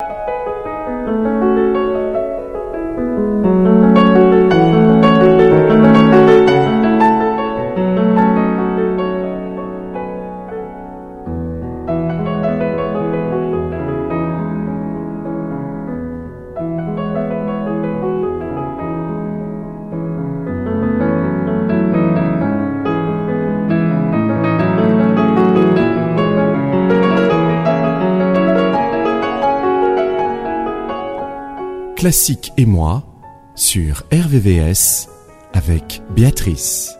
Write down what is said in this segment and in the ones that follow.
you Classique et moi sur RVVS avec Béatrice.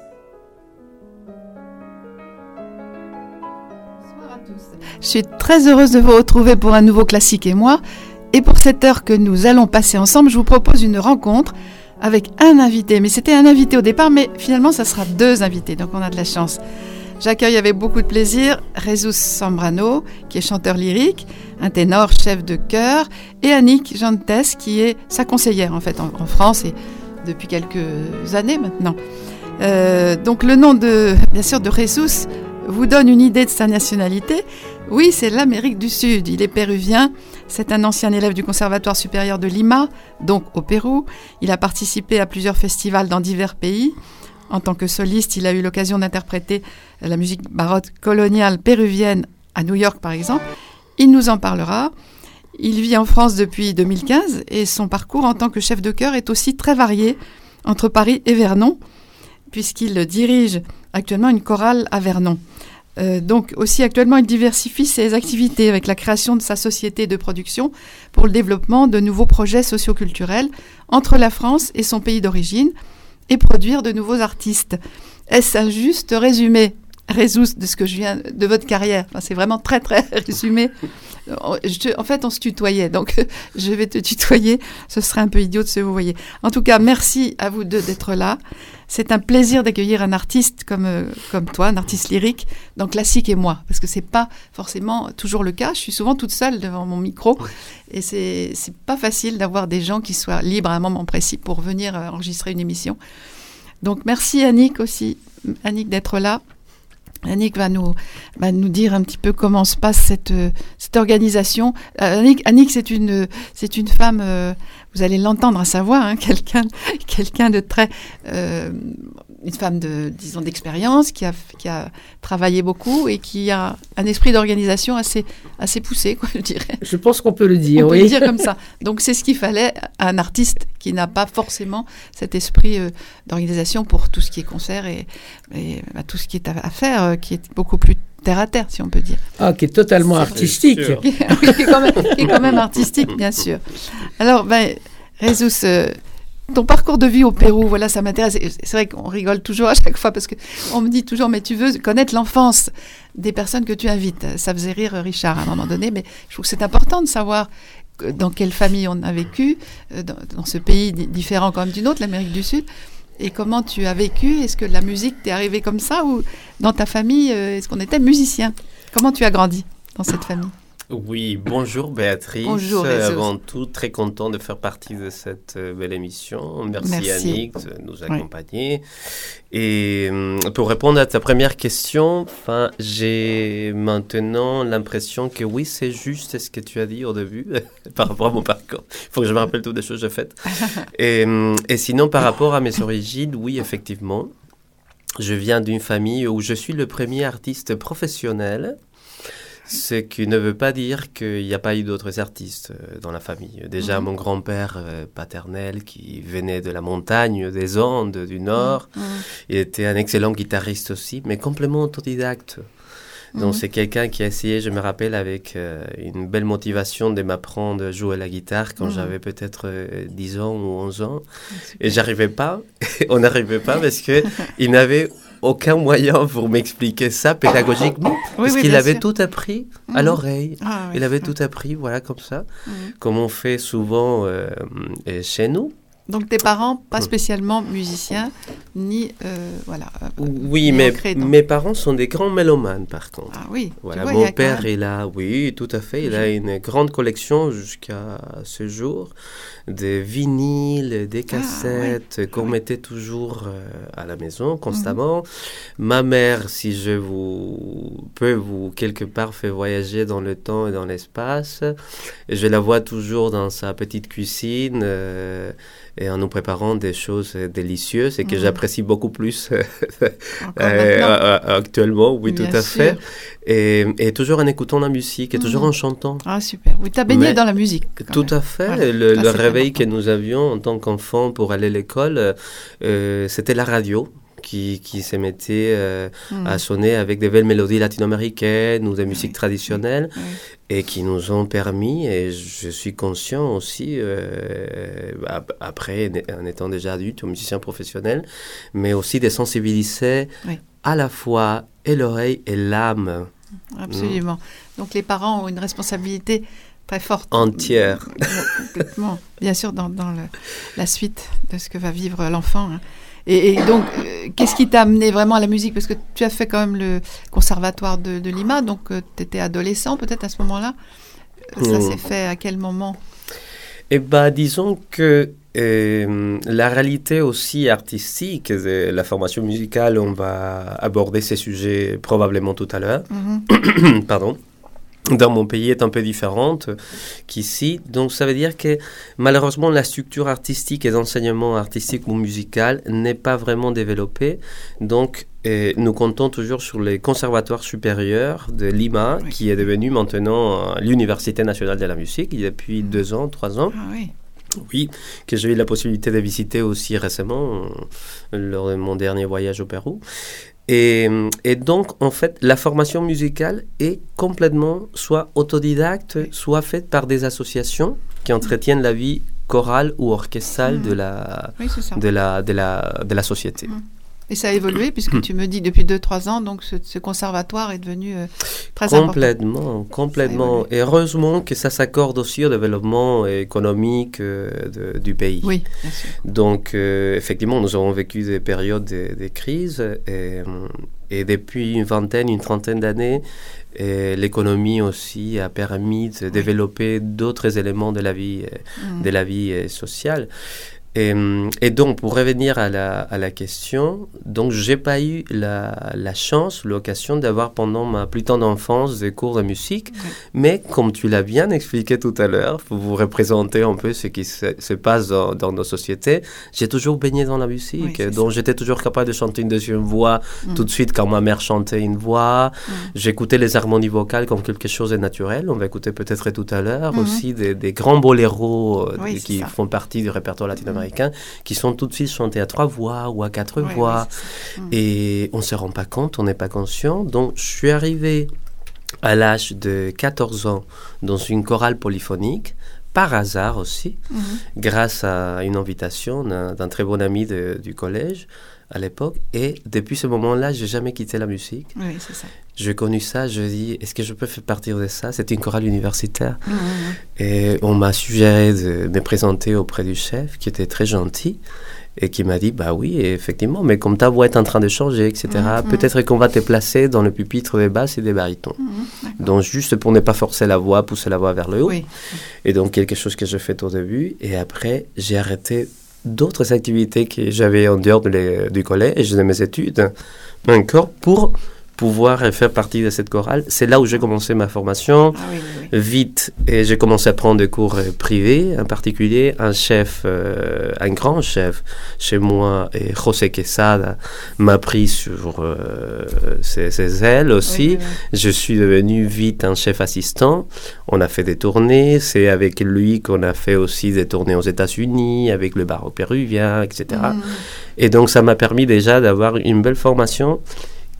Bonsoir à tous. Je suis très heureuse de vous retrouver pour un nouveau Classique et moi. Et pour cette heure que nous allons passer ensemble, je vous propose une rencontre avec un invité. Mais c'était un invité au départ, mais finalement, ça sera deux invités. Donc on a de la chance. J'accueille avec beaucoup de plaisir Jesus Sambrano, qui est chanteur lyrique, un ténor chef de chœur, et Annick Jantes, qui est sa conseillère en fait en, France et depuis quelques années maintenant. Euh, donc le nom de, bien de Jesus vous donne une idée de sa nationalité. Oui, c'est l'Amérique du Sud. Il est péruvien. C'est un ancien élève du Conservatoire supérieur de Lima, donc au Pérou. Il a participé à plusieurs festivals dans divers pays. En tant que soliste, il a eu l'occasion d'interpréter la musique baroque coloniale péruvienne à New York, par exemple. Il nous en parlera. Il vit en France depuis 2015 et son parcours en tant que chef de chœur est aussi très varié entre Paris et Vernon, puisqu'il dirige actuellement une chorale à Vernon. Euh, donc aussi actuellement, il diversifie ses activités avec la création de sa société de production pour le développement de nouveaux projets socioculturels entre la France et son pays d'origine et produire de nouveaux artistes. Est-ce un juste résumé? Résus de ce que je viens de votre carrière. Enfin, c'est vraiment très très résumé. en fait, on se tutoyait, donc je vais te tutoyer. Ce serait un peu idiot de se vous voyez. En tout cas, merci à vous deux d'être là. C'est un plaisir d'accueillir un artiste comme euh, comme toi, un artiste lyrique dans classique et moi, parce que c'est pas forcément toujours le cas. Je suis souvent toute seule devant mon micro, et c'est c'est pas facile d'avoir des gens qui soient libres à un moment précis pour venir euh, enregistrer une émission. Donc merci Annick aussi, Annick d'être là. Annick va nous, va nous dire un petit peu comment se passe cette, cette organisation. Euh, Annick, Annick c'est une, c'est une femme, euh, vous allez l'entendre à sa voix, hein, quelqu'un, quelqu'un de très, euh, une femme de, disons, d'expérience, qui a, qui a travaillé beaucoup et qui a un esprit d'organisation assez, assez poussé, quoi, je dirais. Je pense qu'on peut le dire, On oui. peut le dire comme ça. Donc c'est ce qu'il fallait à un artiste qui n'a pas forcément cet esprit euh, d'organisation pour tout ce qui est concert et, et bah, tout ce qui est à, à faire, euh, qui est beaucoup plus terre à terre, si on peut dire. Ah, qui est totalement artistique. qui est quand même, qui est quand même artistique, bien sûr. Alors, ben, Jesus, euh, ton parcours de vie au Pérou, voilà, ça m'intéresse. C'est vrai qu'on rigole toujours à chaque fois parce que on me dit toujours, mais tu veux connaître l'enfance des personnes que tu invites. Ça faisait rire Richard à un moment donné, mais je trouve que c'est important de savoir dans quelle famille on a vécu, euh, dans, ce pays di- différent quand même du nôtre, l'Amérique du Sud. Et comment tu as vécu Est-ce que la musique t'est arrivée comme ça ou dans ta famille, euh, est-ce qu'on était musicien Comment tu as grandi dans cette famille? Oui, bonjour Béatrice. Bonjour, Euh. Avant tout, très content de faire partie de cette euh, belle émission. Merci, Merci. Annick de nous accompagner. Et hum, pour répondre à ta première question, j'ai maintenant l'impression que oui, c'est juste ce que tu as dit au début par rapport à mon parcours. Il faut que je me rappelle toutes les choses que j'ai faites. et, et sinon, par rapport à mes origines, oui, effectivement. Je viens d'une famille où je suis le premier artiste professionnel ce qui ne veut pas dire qu'il n'y a pas eu d'autres artistes euh, dans la famille. Déjà, Mhm. mon grand-père euh, paternel, qui venait de la montagne des Andes du Nord, Mhm. il était un excellent guitariste aussi, mais complètement autodidacte. Donc, Mhm. c'est quelqu'un qui a essayé, je me rappelle, avec euh, une belle motivation de m'apprendre à jouer la guitare quand j'avais peut-être euh, 10 ans ou 11 ans. Super. Et j'arrivais pas, on n'arrivait pas parce que il n'avait aucun moyen pour m'expliquer ça pédagogiquement. Oui, parce oui, qu'il avait sûr. tout appris à Mhm. l'oreille. Ah, oui. Il avait tout appris, voilà, comme ça, Mhm. comme on fait souvent euh, et chez nous. Donc tes parents, pas Mhm. spécialement musiciens, ni euh, voilà. oui, mais mes parents sont des grands mélomanes par contre. Ah oui. Voilà, mon père est là, oui, tout à fait. Il a une grande collection jusqu'à ce jour des vinyles, des ah, cassettes qu'on mettait toujours euh, à la maison constamment. Mhm. Ma mère, si je vous peux vous quelque part faire voyager dans le temps et dans l'espace, je la vois toujours dans sa petite cuisine. Euh, et en nous préparant des choses délicieuses et que mhm. j'apprécie beaucoup plus euh, actuellement, oui, tout à fait. Et, toujours en écoutant la musique et toujours mhm. en chantant. Ah, super. Oui, tu as baigné dans la musique. Tout à fait. Le, réveil que nous avions en tant qu'enfants pour aller à l'école, euh, c'était la radio qui, qui se mettait euh, à hmm. sonner avec des belles mélodies latino-américaines ou des musiques traditionnelles et qui nous ont permis, et je suis conscient aussi, euh, après en étant déjà adulte ou musicien professionnel, mais aussi de sensibiliser à la fois et l'oreille et l'âme. Absolument. Donc les parents ont une responsabilité très forte. Entière. Complètement. Bien sûr, dans, dans le, la suite de ce que va vivre l'enfant. Hein. Et, donc, euh, qu'est-ce qui t'a amené vraiment à la musique? Parce que tu as fait quand même le conservatoire de, Lima, donc euh, tu étais adolescent peut-être à ce moment-là. Ça s'est fait à quel moment? Eh bien, disons que euh, la réalité aussi artistique de la formation musicale, on va aborder ces sujets probablement tout à l'heure. Mm-hmm. Pardon dans mon pays est un peu différente qu'ici. Donc ça veut dire que malheureusement la structure artistique et d'enseignement artistique ou musical n'est pas vraiment développée. Donc nous comptons toujours sur les conservatoires supérieurs de Lima, qui est devenu maintenant euh, l'Université nationale de la musique depuis mm. deux ans, trois ans. Ah, oui. Oui, que j'ai eu la possibilité de visiter aussi récemment euh, lors de mon dernier voyage au Pérou. Et, donc, en fait, la formation musicale est complètement soit autodidacte, soit faite par des associations qui entretiennent la vie chorale ou orchestrale de, la, de, la, de, la, de la société. Mmh. Et ça a évolué puisque tu me dis depuis 2-3 ans, donc ce, conservatoire est devenu euh, très complètement, important. Complètement, Et heureusement que ça s'accorde aussi au développement économique euh, du pays. Oui, bien sûr. Donc euh, effectivement, nous avons vécu des périodes de, de crise et, et, depuis une vingtaine, une trentaine d'années, l'économie aussi a permis de développer d'autres éléments de la vie, mmh. de la vie sociale. Et, donc, pour revenir à la, à la question, donc j'ai pas eu la, la chance, l'occasion d'avoir pendant ma plus tendre enfance des cours de musique, mais comme tu l'as bien expliqué tout à l'heure, pour vous représenter un peu ce qui se, passe dans, nos sociétés, j'ai toujours baigné dans la musique, donc j'étais toujours capable de chanter une deuxième voix mm. tout de suite quand ma mère chantait une voix. Mm. J'écoutais les harmonies vocales comme quelque chose de naturel. On va écouter peut-être tout à l'heure mm-hmm. aussi des, des, grands boléros euh, qui font partie du répertoire latino-américain qui sont tout de suite chantés à trois voix ou à quatre voix. Mm. et on ne se rend pas compte, on n'est pas conscient. Donc, je suis arrivé à l'âge de 14 ans dans une chorale polyphonique par hasard aussi, mm-hmm. grâce à une invitation d'un très bon ami du collège à l'époque. Et depuis ce moment-là, j'ai jamais quitté la musique. Oui, c'est ça. J'ai connu ça, je dis, est-ce que je peux faire partie de ça? C'était une chorale universitaire. Mmh, mmh, mmh. Et on m'a suggéré de me présenter auprès du chef, qui était très gentil, et qui m'a dit, bah oui, effectivement, mais comme ta voix est en train de changer, etc., peut-être qu'on va te placer dans le pupitre des basses et des barytons. donc, juste pour ne pas forcer la voix, pousser la voix vers le haut. Et donc, quelque chose que je fais au début. Et après, j'ai arrêté d'autres activités que j'avais en dehors de du collège, de mes études, encore pour pouvoir faire partie de cette chorale. C'est là où j'ai commencé ma formation. Ah Vite, et j'ai commencé à prendre des cours euh, privés, en particulier un chef, euh, un grand chef chez moi, et José Quesada, m'a pris sur euh, ses, ailes aussi. Je suis devenu vite un chef assistant. On a fait des tournées. C'est avec lui qu'on a fait aussi des tournées aux États-Unis, avec le barreau péruvien, etc. Mm. Et donc, ça m'a permis déjà d'avoir une belle formation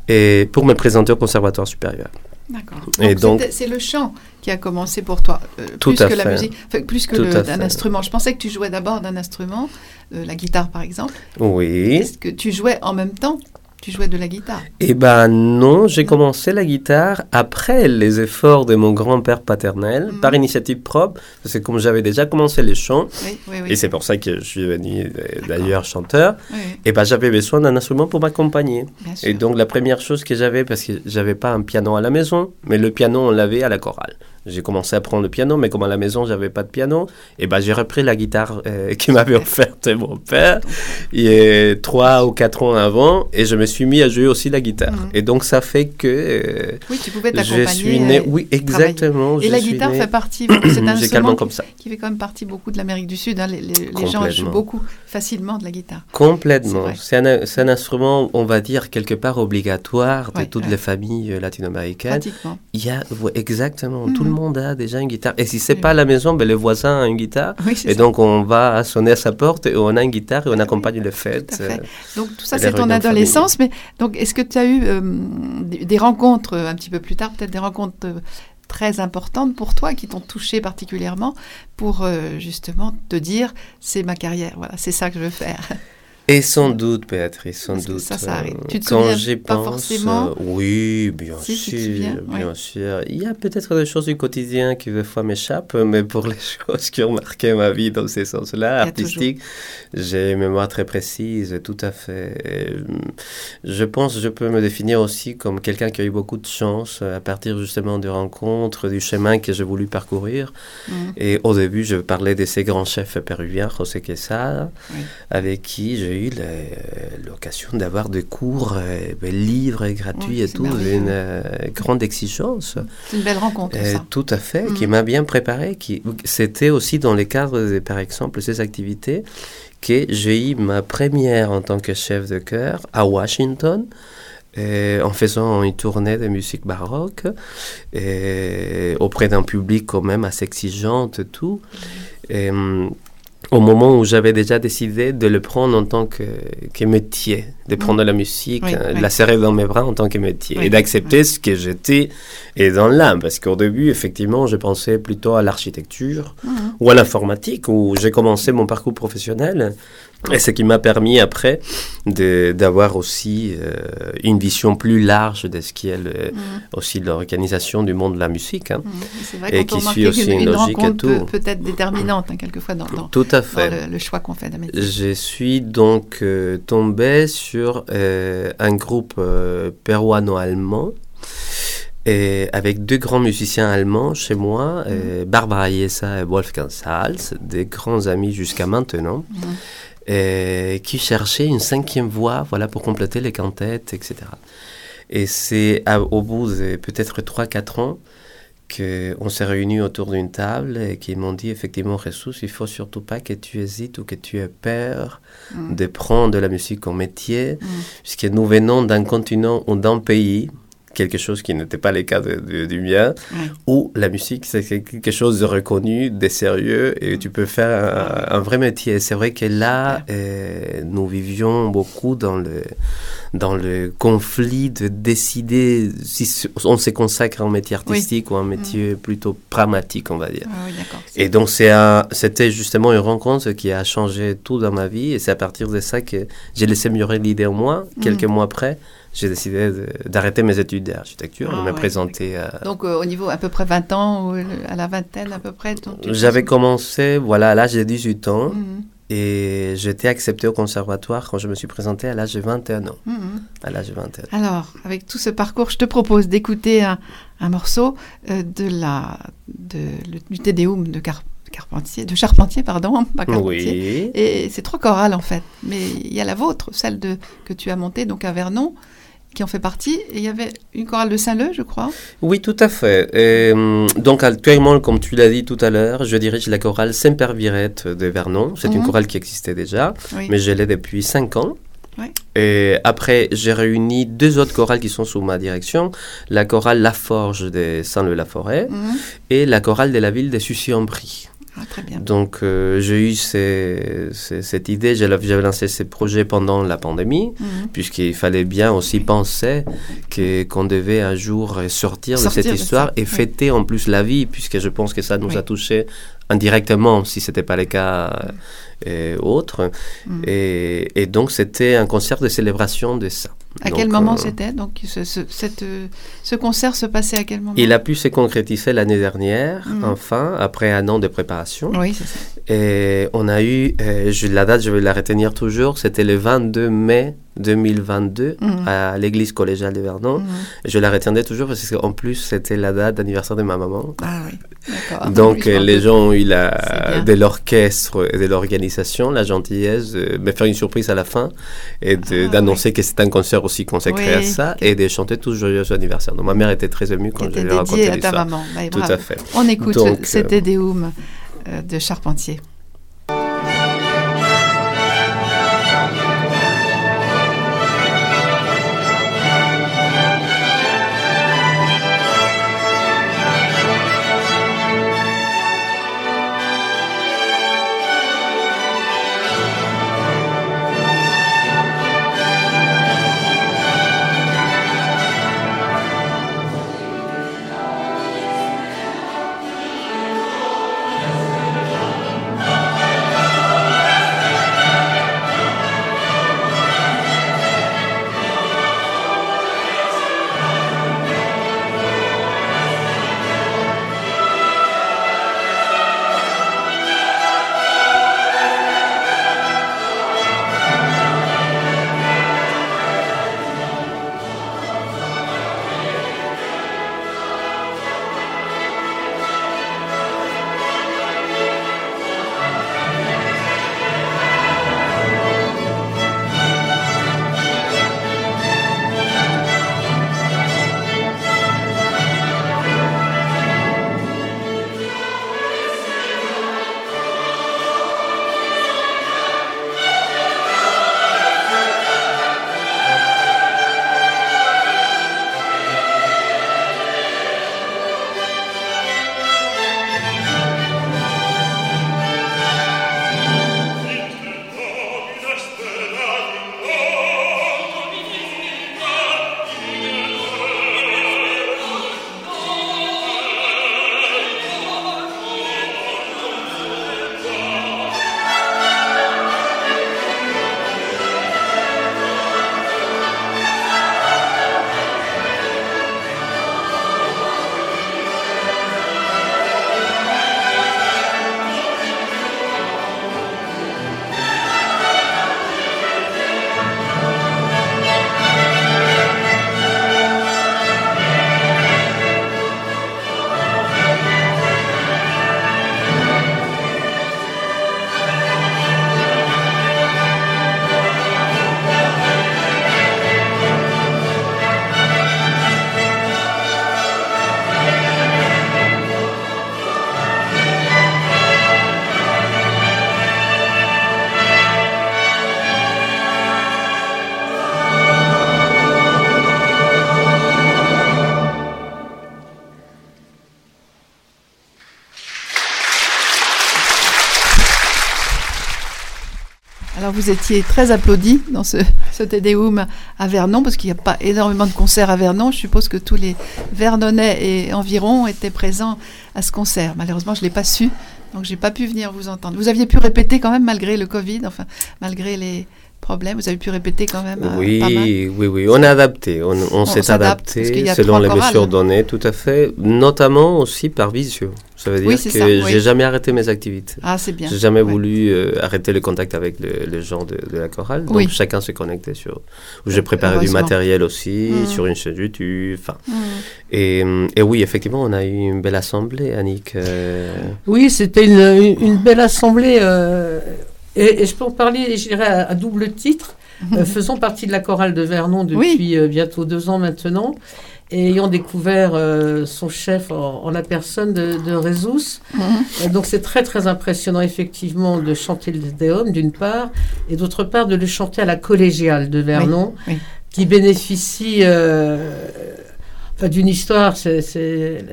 et pour me présenter au conservatoire supérieur. D'accord. Et donc, c'est le chant qui a commencé pour toi, euh, plus que la musique, plus que d'un instrument. Je pensais que tu jouais d'abord d'un instrument, euh, la guitare par exemple. Oui. Est-ce que tu jouais en même temps tu jouais de la guitare Eh ben non, j'ai commencé la guitare après les efforts de mon grand-père paternel, Mhm. par initiative propre, parce que comme j'avais déjà commencé les chants, Oui, oui, oui. et c'est pour ça que je suis devenu euh, d'ailleurs chanteur, et ben j'avais besoin d'un instrument pour m'accompagner. Et donc la première chose que j'avais, parce que j'avais pas un piano à la maison, mais le piano on l'avait à la chorale. J'ai commencé à prendre le piano, mais comme à la maison j'avais pas de piano, et ben j'ai repris la guitare euh, qui m'avait offerte mon père, et trois ou quatre ans avant, et je me suis mis à jouer aussi la guitare. Mhm. Et donc ça fait que euh, Oui, tu pouvais je t'accompagner. suis né, euh, oui exactement. Et je la guitare né fait partie, c'est un instrument comme ça. qui fait quand même partie beaucoup de l'Amérique du Sud. hein. Les, les- les gens jouent beaucoup facilement de la guitare. Complètement. C'est un, instrument, on va dire, quelque part obligatoire de Ouais, toutes ouais. les familles euh, latino-américaines. Pratiquement. Il y a, ouais, exactement, tout Mhm. le monde a déjà une guitare. Et si c'est pas à la maison, ben, le voisin a une guitare. Oui, Et ça. donc, on va sonner à sa porte et on a une guitare et on Oui, accompagne les fêtes. Euh, Donc tout ça, c'est ton adolescence. Mais donc, est-ce que tu as eu euh, des, des rencontres euh, un petit peu plus tard, peut-être des rencontres très importantes pour toi qui t'ont touché particulièrement pour euh, justement te dire c'est ma carrière, voilà, c'est ça que je veux faire? Et sans doute, Béatrice, sans Parce doute. ça, ça arrive. euh, Tu te quand j'y pense, forcément euh, Oui, bien Si, sûr, bien ouais. sûr. Il y a peut-être des choses du quotidien qui des fois m'échappent, mais pour les choses qui ont marqué ma vie dans ces sens-là, Il y a artistiques, j'ai une mémoire très précise, tout à fait. Et, euh, je pense je peux me définir aussi comme quelqu'un qui a eu beaucoup de chance à partir justement de rencontres, du chemin que j'ai voulu parcourir. Mhm. Et au début, je parlais de ces grands chefs péruviens, José Quesada, Oui. avec qui j'ai eu l'occasion d'avoir des cours, euh, des livres gratuits Oui, et tout, d'une euh, grande exigence. C'est une belle rencontre, Euh, ça. tout à fait, qui Mhm. m'a bien préparé. Qui, c'était aussi dans le cadre, de, par exemple, ces activités que j'ai eu ma première en tant que chef de chœur à Washington. en faisant une tournée de musique baroque et auprès d'un public quand même assez exigeant et tout. Et, hum, au moment où j'avais déjà décidé de le prendre en tant que, que métier, de prendre la musique, Oui, euh, de la serrer dans mes bras en tant que métier Oui, et d'accepter ce que j'étais et dans l'âme. Parce qu'au début, effectivement, je pensais plutôt à l'architecture Mhm. ou à l'informatique où j'ai commencé mon parcours professionnel. Et ce qui m'a permis après de- d'avoir aussi euh, une vision plus large de ce qui est le- Mhm. aussi l'organisation du monde de la musique. hein. Vrai Et qui suit aussi une une logique et rencontre peut, tout. peut être déterminante hein, quelquefois dans, dans- Tout à dans fait. le, le choix qu'on fait d'un métier. Je suis donc euh, tombé sur euh, un groupe euh, peruano-allemand et avec deux grands musiciens allemands chez moi, euh, Barbara Iessa et Wolfgang Salz, des grands amis jusqu'à maintenant, Mhm. et qui cherchaient une cinquième voix voilà, pour compléter les quintettes, etc. Et c'est au bout de peut-être 3-4 ans qu'on s'est réunis autour d'une table et qu'ils m'ont dit effectivement, Ressus, il faut surtout pas que tu hésites ou que tu aies peur Mhm. de prendre la musique en métier, Mhm. puisque nous venons d'un continent ou d'un pays, quelque chose qui n'était pas le cas de- de- du mien, Ouais. où la musique c'est quelque chose de reconnu, de sérieux, et tu peux faire un, un vrai métier. C'est vrai que là, euh, nous vivions beaucoup dans le, dans le conflit de décider si on se consacre à un métier artistique ou un métier plutôt pragmatique, on va dire. Ah oui. Et donc, c'était justement une rencontre qui a changé tout dans ma vie. Et c'est à partir de ça que j'ai laissé mûrir l'idée en moi. Quelques Mhm. mois après, j'ai décidé de- d'arrêter mes études d'architecture Ah et me ouais, présenter à... Donc euh, au niveau à peu près 20 ans, ou à la vingtaine à peu près J'avais commencé, voilà, à l'âge de 18 ans. Mhm. Et j'étais accepté au conservatoire quand je me suis présenté à l'âge de 21 ans. Mhm. À l'âge de 21 ans. Alors, avec tout ce parcours, je te propose d'écouter un, un morceau euh, de la, de, le- du Te Deum de Car- Carpentier, de Charpentier, pardon, pas Carpentier. Oui. Et c'est trois chorales en fait, mais il y a la vôtre, celle de, que tu as montée, donc à Vernon, qui en fait partie. Et il y avait une chorale de Saint-Leu, je crois. Oui, tout à fait. Et, hum, donc actuellement, comme tu l'as dit tout à l'heure, je dirige la chorale Saint-Père-Virette de Vernon. C'est une Mhm. chorale qui existait déjà, Oui. mais je l'ai depuis 5 ans. Et après, j'ai réuni deux autres chorales qui sont sous ma direction. La chorale La Forge de Saint-Leu-la-Forêt Mhm. et la chorale de la ville de Sucy-en-Brie. Ah, très bien. Donc, euh, j'ai eu ces- ces- cette idée, j'avais lancé ces projets pendant la pandémie, Mhm. puisqu'il fallait bien aussi penser qu'on devait un jour sortir, Sortir de cette de histoire ça, et oui. fêter en plus la vie, puisque je pense que ça nous Oui. a touchés indirectement, si ce n'était pas le cas autre. Mhm. Et, et donc, c'était un concert de célébration de ça. À quel moment c'était Donc ce, cette, ce, concert se passait à quel moment Il a pu se concrétiser l'année dernière, mm. enfin, après un an de préparation. Oui, c'est ça. Et on a eu, je, la date, je vais la retenir toujours, c'était le 22 mai 2022 mhm. à l'église collégiale de Vernon. Mhm. Je la retiendrai toujours parce qu'en plus, c'était la date d'anniversaire de ma maman. Ah oui, Donc, les gens ont eu la, de l'orchestre et de l'organisation la gentillesse de me faire une surprise à la fin et ah d'annoncer que c'est un concert aussi consacré à ça et de chanter tous joyeux anniversaire. Donc, ma mère était très émue quand je lui ai raconté à ta maman. Bah, Tout à fait. On écoute cet euh, Deum euh, de Charpentier. Vous étiez très applaudi dans ce, ce Tédéum à Vernon, parce qu'il n'y a pas énormément de concerts à Vernon. Je suppose que tous les Vernonais et environ étaient présents à ce concert. Malheureusement, je ne l'ai pas su, donc je n'ai pas pu venir vous entendre. Vous aviez pu répéter quand même malgré le Covid, enfin, malgré les, problème Vous avez pu répéter quand même euh, Oui, oui, oui. On a adapté. On, s'est adapté selon les mesures données, tout à fait. Notamment aussi par visio. Ça veut dire que j'ai jamais arrêté mes activités. Ah, c'est bien. J'ai jamais voulu euh, arrêter le contact avec les gens de, la chorale. Donc chacun se connectait sur. J'ai préparé du matériel aussi mmh. sur une chaîne YouTube. Enfin. Mmh. Et, et, oui, effectivement, on a eu une belle assemblée, Annick. Euh. Oui, c'était une, une, belle assemblée. Et, je peux en parler, je dirais, à, double titre. Euh, faisons partie de la chorale de Vernon depuis euh, bientôt deux ans maintenant, et ayant découvert euh, son chef en, la personne de, de mhm. donc c'est très très impressionnant effectivement de chanter le Déum d'une part, et d'autre part de le chanter à la collégiale de Vernon, qui bénéficie d'une histoire. C'est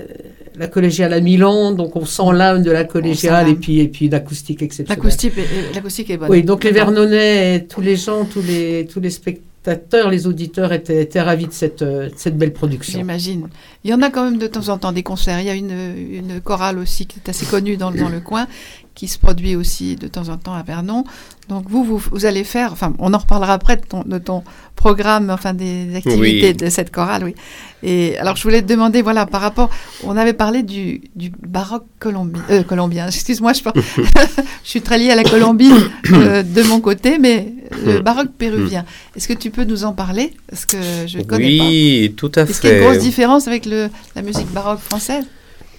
la collégiale à Milan, donc on sent l'âme de la collégiale et puis, et puis l'acoustique exceptionnelle. L'acoustique est, bonne. Oui, donc les Vernonais, tous les gens, tous les, tous les spectateurs, les auditeurs étaient, étaient ravis de cette, cette belle production. J'imagine. Il y en a quand même de temps en temps des concerts. Il y a une, une chorale aussi qui est assez connue dans, dans le coin qui se produit aussi de temps en temps à Vernon. Donc vous, vous, allez faire, enfin, on en reparlera après de ton, de ton programme, enfin des activités de cette chorale, oui. Et alors je voulais te demander, voilà, par rapport, on avait parlé du, du baroque colombien, euh, colombien. Excuse-moi, je, je suis très liée à la Colombie euh, de mon côté, mais le baroque péruvien. Est-ce que tu peux nous en parler? Parce que je ne connais oui, pas. Oui, tout à fait. Est-ce qu'il y a une grosse différence avec le, la musique baroque française?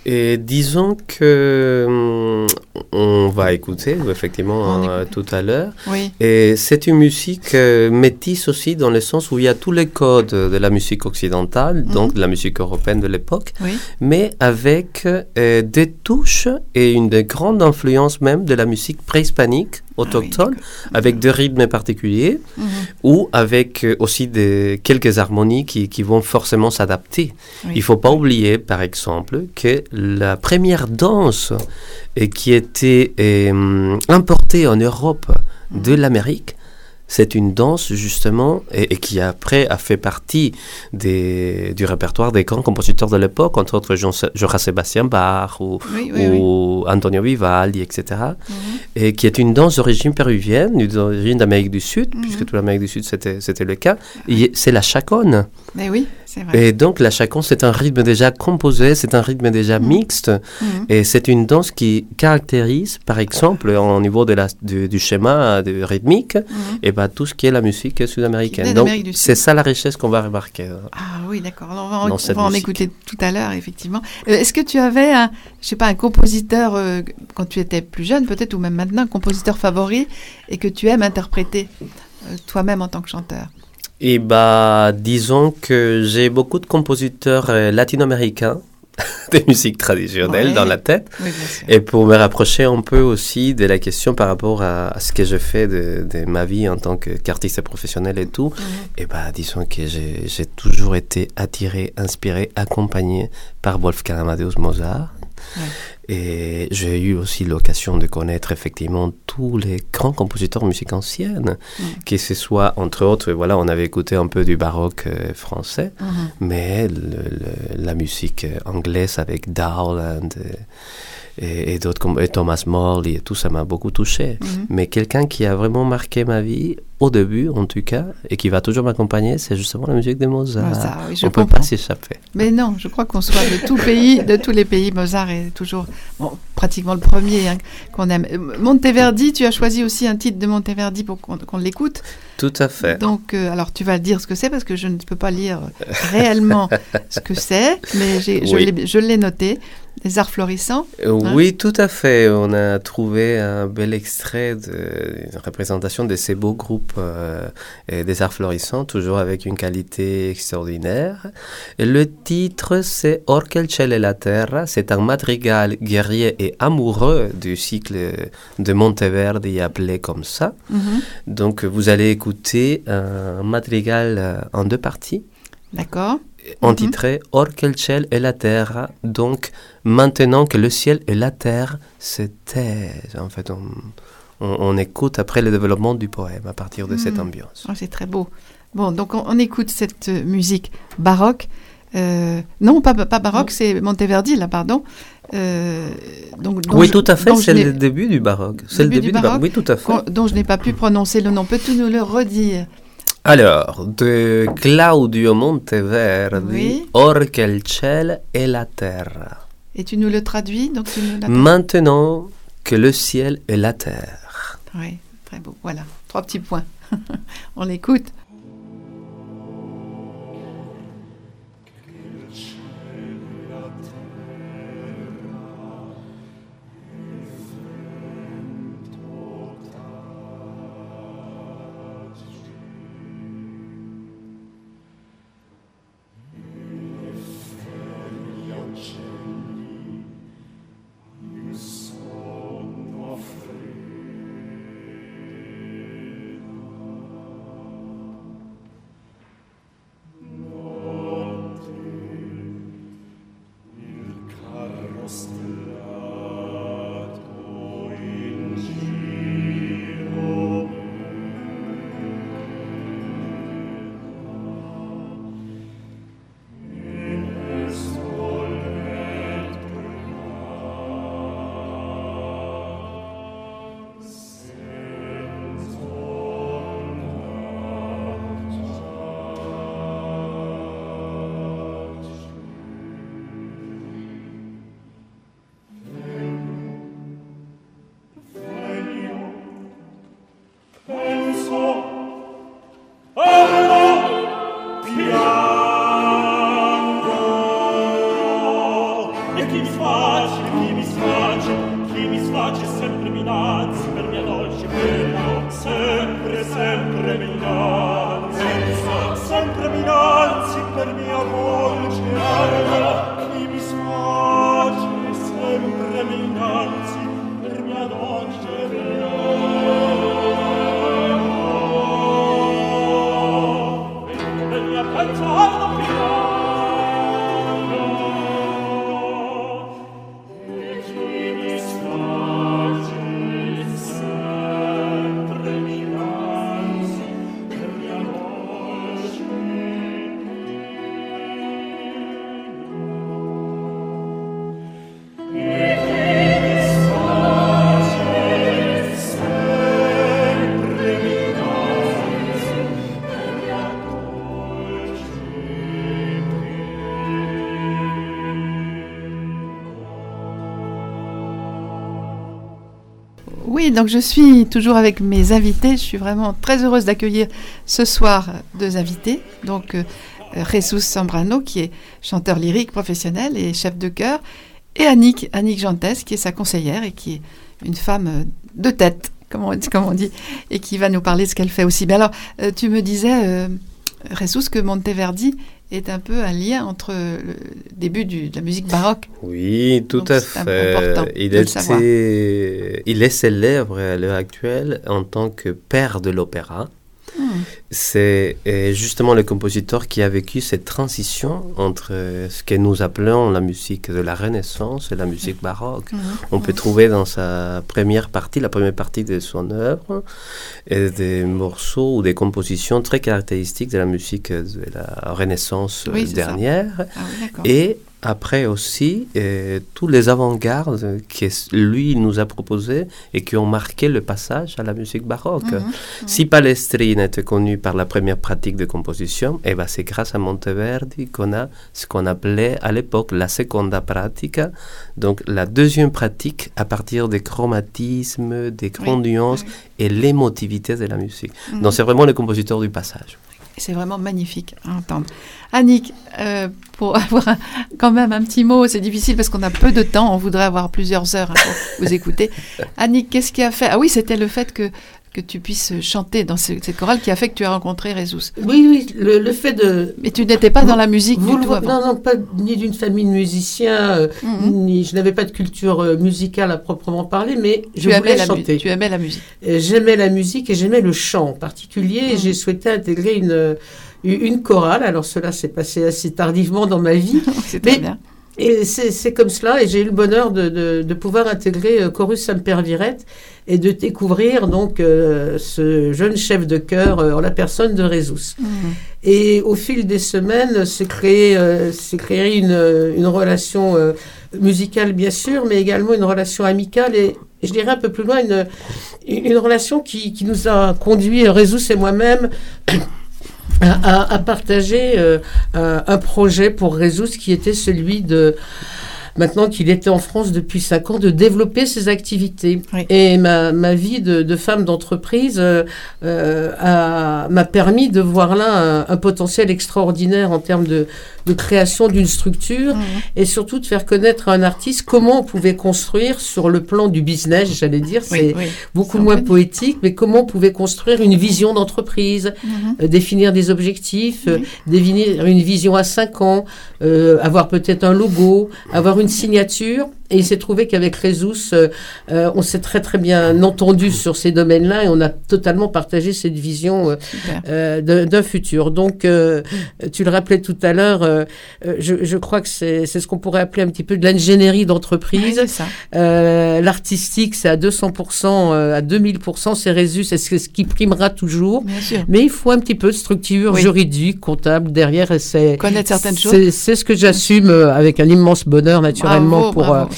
Et disons que hum, on va écouter effectivement euh, tout à l'heure. Oui. Et c'est une musique euh, métisse aussi dans le sens où il y a tous les codes de la musique occidentale, mhm. donc de la musique européenne de l'époque, mais avec euh, des touches et une des grandes influences même de la musique préhispanique ah autochtone, avec des rythmes particuliers, mhm. ou avec euh, aussi des, quelques harmonies qui, qui vont forcément s'adapter. Il ne faut pas oublier, par exemple, que la première danse et qui était euh, importée en Europe de mhm. l'Amérique, c'est une danse justement et, qui après a fait partie des, du répertoire des grands compositeurs de l'époque, entre autres Johann Sébastien Bach ou, Antonio Vivaldi, etc. Mhm. Et qui est une danse d'origine péruvienne, d'origine d'Amérique du Sud, mhm. puisque toute l'Amérique du Sud c'était le cas. C'est la chaconne. Mais oui. Et donc la chaconne, c'est un rythme déjà composé, c'est un rythme déjà mhm. mixte, et c'est une danse qui caractérise, par exemple, au niveau de la, du, schéma de rythmique, et bah, tout ce qui est la musique sud-américaine. Donc, c'est ça la richesse qu'on va remarquer. Hein. Ah oui, d'accord. On va, en, écouter tout à l'heure, effectivement. Euh, est-ce que tu avais, un, je sais pas, un compositeur, euh, quand tu étais plus jeune, peut-être, ou même maintenant, un compositeur favori, et que tu aimes interpréter euh, toi-même en tant que chanteur? Et bah, disons que j'ai beaucoup de compositeurs latino-américains des musiques traditionnelles dans la tête. et pour me rapprocher un peu aussi de la question par rapport à, ce que je fais de, ma vie en tant qu'artiste professionnel et tout, et bah disons que j'ai toujours été attiré, inspiré, accompagné par Wolfgang Amadeus Mozart. Et j'ai eu aussi l'occasion de connaître effectivement tous les grands compositeurs de musique ancienne, que ce soit, entre autres, voilà, on avait écouté un peu du baroque euh, français, mm-hmm. mais la musique anglaise avec Dowland et, et d'autres comme Thomas Morley et tout, ça m'a beaucoup touché. Mm-hmm. Mais quelqu'un qui a vraiment marqué ma vie, au début en tout cas, et qui va toujours m'accompagner, c'est justement la musique de Mozart. Mozart oui, je on ne peut pas s'échapper. Mais non, je crois qu'on soit de tout pays, de tous les pays, Mozart est toujours bon, pratiquement le premier hein, qu'on aime. Monteverdi, tu as choisi aussi un titre de Monteverdi pour qu'on l'écoute. Tout à fait. Donc, euh, alors tu vas dire ce que c'est parce que je ne peux pas lire réellement ce que c'est, mais je l'ai noté. Les arts florissants euh, hein? Oui, tout à fait. On a trouvé un bel extrait de une représentation de ces beaux groupes euh, des arts florissants, toujours avec une qualité extraordinaire. Et le titre, c'est Orkel ciel e la terra. C'est un madrigal guerrier et amoureux du cycle de Monteverdi appelé comme ça. Mhm. Donc, vous allez écouter un madrigal euh, en deux parties. D'accord titré « Or quel ciel et la terre. Donc, maintenant que le ciel et la terre se taisent. En fait, on, écoute après le développement du poème à partir de cette hmm. ambiance. Oh, c'est très beau. Bon, donc on, écoute cette musique baroque. Euh, non, pas, pas baroque, c'est Monteverdi, là, pardon. Euh, donc, oui, tout à fait, c'est le début du baroque. C'est le début du baroque, oui, tout à fait. Dont je n'ai pas pu prononcer le nom. Peux-tu nous le redire? Alors, de Claudio Monteverdi, Or quel ciel et la terre. Et tu nous le traduis donc Maintenant que le ciel et la terre. Oui, très beau. Voilà, trois petits points. On l'écoute. sempre mi donc je suis toujours avec mes invités. Je suis vraiment très heureuse d'accueillir ce soir deux invités. Donc euh, Jesus Sambrano, qui est chanteur lyrique professionnel et chef de chœur, et Annick, Annick Jantès, qui est sa conseillère et qui est une femme euh, de tête, comme on, comme on dit, et qui va nous parler de ce qu'elle fait aussi. Mais alors, euh, tu me disais, euh, Jesus, que Monteverdi est un peu un lien entre le début de la musique baroque. Oui, tout à fait. Il, il est célèbre à l'heure actuelle en tant que père de l'opéra. C'est euh, justement le compositeur qui a vécu cette transition entre euh, ce que nous appelons la musique de la Renaissance et la musique baroque. Mhm. On peut trouver dans sa première partie, la première partie de son œuvre, euh, des morceaux ou des compositions très caractéristiques de la musique de la Renaissance dernière. Ah et après aussi euh, tous les avant-gardes que lui nous a proposés et qui ont marqué le passage à la musique baroque. Mhm. Si Palestrine était connu par la première pratique de composition, eh ben c'est grâce à Monteverdi qu'on a ce qu'on appelait à l'époque la seconda pratica, donc la deuxième pratique à partir des chromatismes, des grandes nuances et l'émotivité de la musique. Mhm. Donc c'est vraiment le compositeur du passage. C'est vraiment magnifique à entendre. Annick, euh, pour avoir quand même un petit mot, c'est difficile parce qu'on a peu de temps, on voudrait avoir plusieurs heures hein, pour vous écouter. Annick, qu'est-ce qui a fait? Ah oui, c'était le fait que que tu puisses chanter dans cette chorale qui a fait que tu as rencontré Résus. Oui, oui, le, fait de... Mais tu n'étais pas dans la musique du tout Non, non, pas ni d'une famille de musiciens, euh, mhm. ni je n'avais pas de culture euh, musicale à proprement parler, mais je voulais chanter. Tu aimais la musique. J'aimais la musique et j'aimais le chant en particulier. Mhm. J'ai souhaité intégrer une, une chorale. Alors cela s'est passé assez tardivement dans ma vie. Bien. Et c'est comme cela, et j'ai eu le bonheur de, de, de pouvoir intégrer euh, Chorus Samper Virette et de découvrir donc euh, ce jeune chef de chœur euh, en la personne de Résus. Mmh. Et au fil des semaines, s'est créé, s'est créé une, une relation musicale bien sûr, mais également une relation amicale et, je dirais un peu plus loin une, une relation qui, qui nous a conduit, Résus et moi-même, à, partager euh, un projet pour résoudre ce qui était celui de maintenant qu'il était en France depuis cinq ans, de développer ses activités. Et ma, ma, vie de, de femme d'entreprise euh, euh m'a permis de voir là un, potentiel extraordinaire en termes de, de création d'une structure mmh. et surtout de faire connaître à un artiste comment on pouvait construire sur le plan du business, j'allais dire, c'est beaucoup moins poétique, mais comment on pouvait construire une vision d'entreprise, mmh. euh, définir des objectifs, euh, définir une vision à cinq ans, euh, avoir peut-être un logo, avoir une signature. Et il s'est trouvé qu'avec Résus, euh, euh, on s'est très très bien entendu sur ces domaines-là et on a totalement partagé cette vision euh, d'un futur. Donc, tu le rappelais tout à l'heure, je, je, crois que c'est ce qu'on pourrait appeler un petit peu de l'ingénierie d'entreprise. L'artistique, c'est à 200%, à 2000%, c'est Résus, c'est ce qui primera toujours. Mais il faut un petit peu de structure juridique, comptable derrière. Et c'est connaître certaines choses. C'est ce que j'assume avec un immense bonheur naturellement pour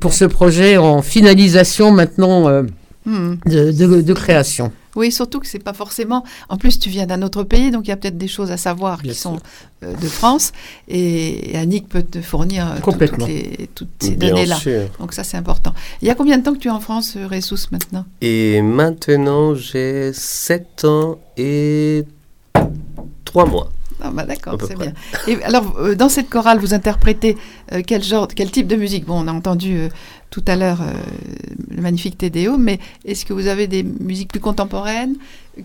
pour ce projet en finalisation maintenant euh, hmm. de, création. Oui, surtout que c'est pas forcément. En plus, tu viens d'un autre pays, donc il y a peut-être des choses à savoir qui sont euh, de France, et, Annick peut te fournir euh, toutes, toutes, ces données-là. Donc ça, c'est important. Il y a combien de temps que tu es en France, Ressus, maintenant? Et maintenant, j'ai 7 ans et 3 mois. Ah bah d'accord, c'est bien. Et alors, euh, dans cette chorale, vous interprétez euh, quel genre, quel type de musique? Bon, on a entendu tout à l'heure le magnifique Tédéo, mais est-ce que vous avez des musiques plus contemporaines?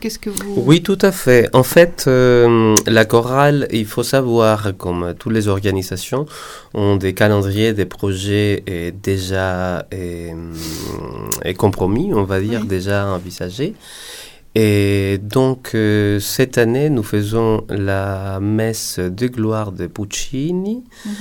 Qu'est-ce que vous... Oui, tout à fait. En fait, la chorale, il faut savoir, comme toutes les organisations, ont des calendriers, des projets déjà et, compromis, on va dire, déjà envisagés. Et donc, euh, cette année, nous faisons la messe de gloire de Puccini. Mhm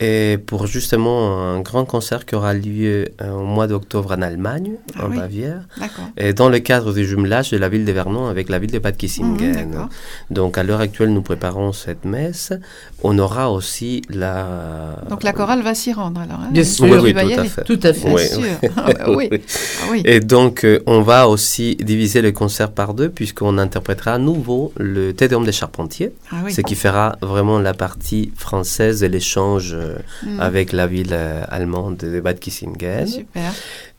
et pour justement un grand concert qui aura lieu euh, au mois d'octobre en Allemagne, ah en Bavière, et dans le cadre du jumelage de la ville de Vernon avec la ville de Bad Kissingen. Mmh, Donc à l'heure actuelle, nous préparons cette messe. On aura aussi la... Donc la chorale va s'y rendre alors hein Bien sûr, oui, tout, à fait. tout à fait. Bien sûr. Ah, bah oui. Ah, oui. Et donc euh, on va aussi diviser le concert par deux puisqu'on interprétera à nouveau le Tédéum des Charpentiers, ce qui fera vraiment la partie française et l'échange euh, mm. avec la ville euh, allemande de Bad Kissingen. Super.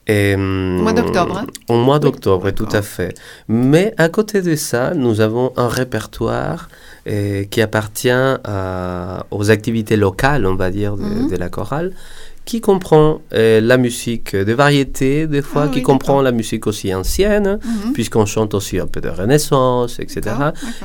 Et, au mois d'octobre. Hein. Au mois d'octobre, tout à fait. Mais à côté de ça, nous avons un répertoire euh, qui appartient aux activités locales, on va dire, de, mm-hmm. la chorale qui comprend la musique de variété, des fois, ah qui comprend la musique aussi ancienne, mm-hmm. puisqu'on chante aussi un peu de Renaissance, etc.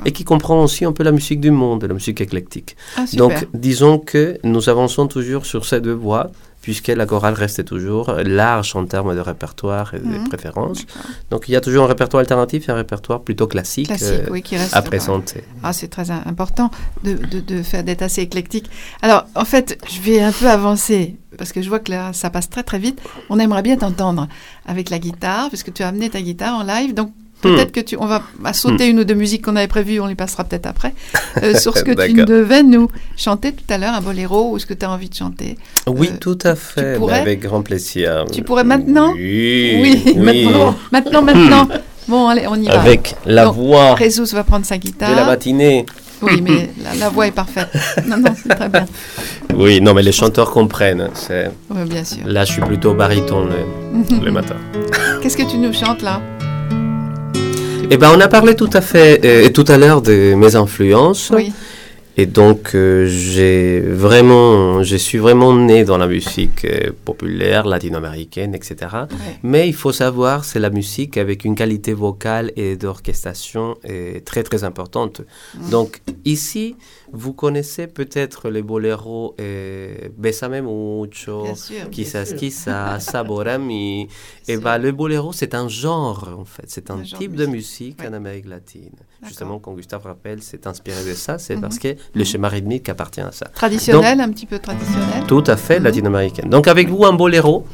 Et qui comprend aussi un peu la musique du monde, la musique éclectique. Ah, Donc, disons que nous avançons toujours sur ces deux voies, puisque la chorale reste toujours large en termes de répertoire et de mhm. préférences. Donc il y a toujours un répertoire alternatif et un répertoire plutôt classique, euh, à présenter. Ah, c'est très important de, de, faire d'être assez éclectique. Alors en fait, je vais un peu avancer parce que je vois que là, ça passe très très vite. On aimerait bien t'entendre avec la guitare, parce que tu as amené ta guitare en live. Donc Peut-être hmm. que tu, on va, sauter hmm. une ou deux musiques qu'on avait prévues, on les passera peut-être après, euh, sur ce que tu devais nous chanter tout à l'heure, un boléro ou ce que tu as envie de chanter. Oui, euh, tout à fait, avec grand plaisir. Tu pourrais maintenant Oui, oui, maintenant, maintenant, maintenant. Bon, allez, on y va. Avec la voix. Jesus va prendre sa guitare. De la matinée. Oui, mais la, voix est parfaite. Non, non, c'est très bien. Oui, non, mais les chanteurs comprennent. Oui, bien sûr. Là, je suis plutôt baryton le, le matin. Qu'est-ce que tu nous chantes là? Eh ben, on a parlé tout à fait euh, tout à l'heure de mes influences. Oui. Et donc, euh, j'ai vraiment, je suis vraiment né dans la musique euh, populaire, latino-américaine, etc. Mais il faut savoir, c'est la musique avec une qualité vocale et d'orchestration très, très importante. Mm. Donc, ici, vous connaissez peut-être les boléros eh, Besame mucho, Quizás quizás, Saborami. Et bah, le boléro, c'est un genre, en fait. C'est un, type de musique, en Amérique latine. Justement, quand Gustave Rappel s'est inspiré de ça, c'est parce mhm. que le schéma rythmique appartient à ça. Traditionnel, un petit peu traditionnel Tout à fait, mhm. latino-américaine. Donc, avec vous, un boléro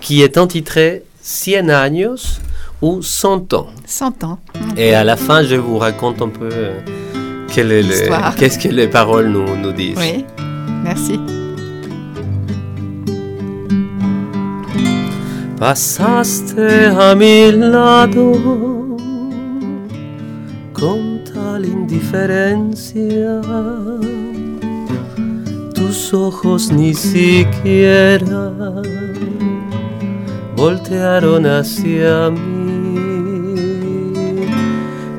qui est intitulé Cien años ou 100 ans. 100 ans. Et à la fin, je vous raconte un peu... Qu'est-ce que les paroles nous, nous disent. Oui, merci. Pasaste a mi lado con tal indiferencia, tus ojos ni siquiera voltearon hacia mí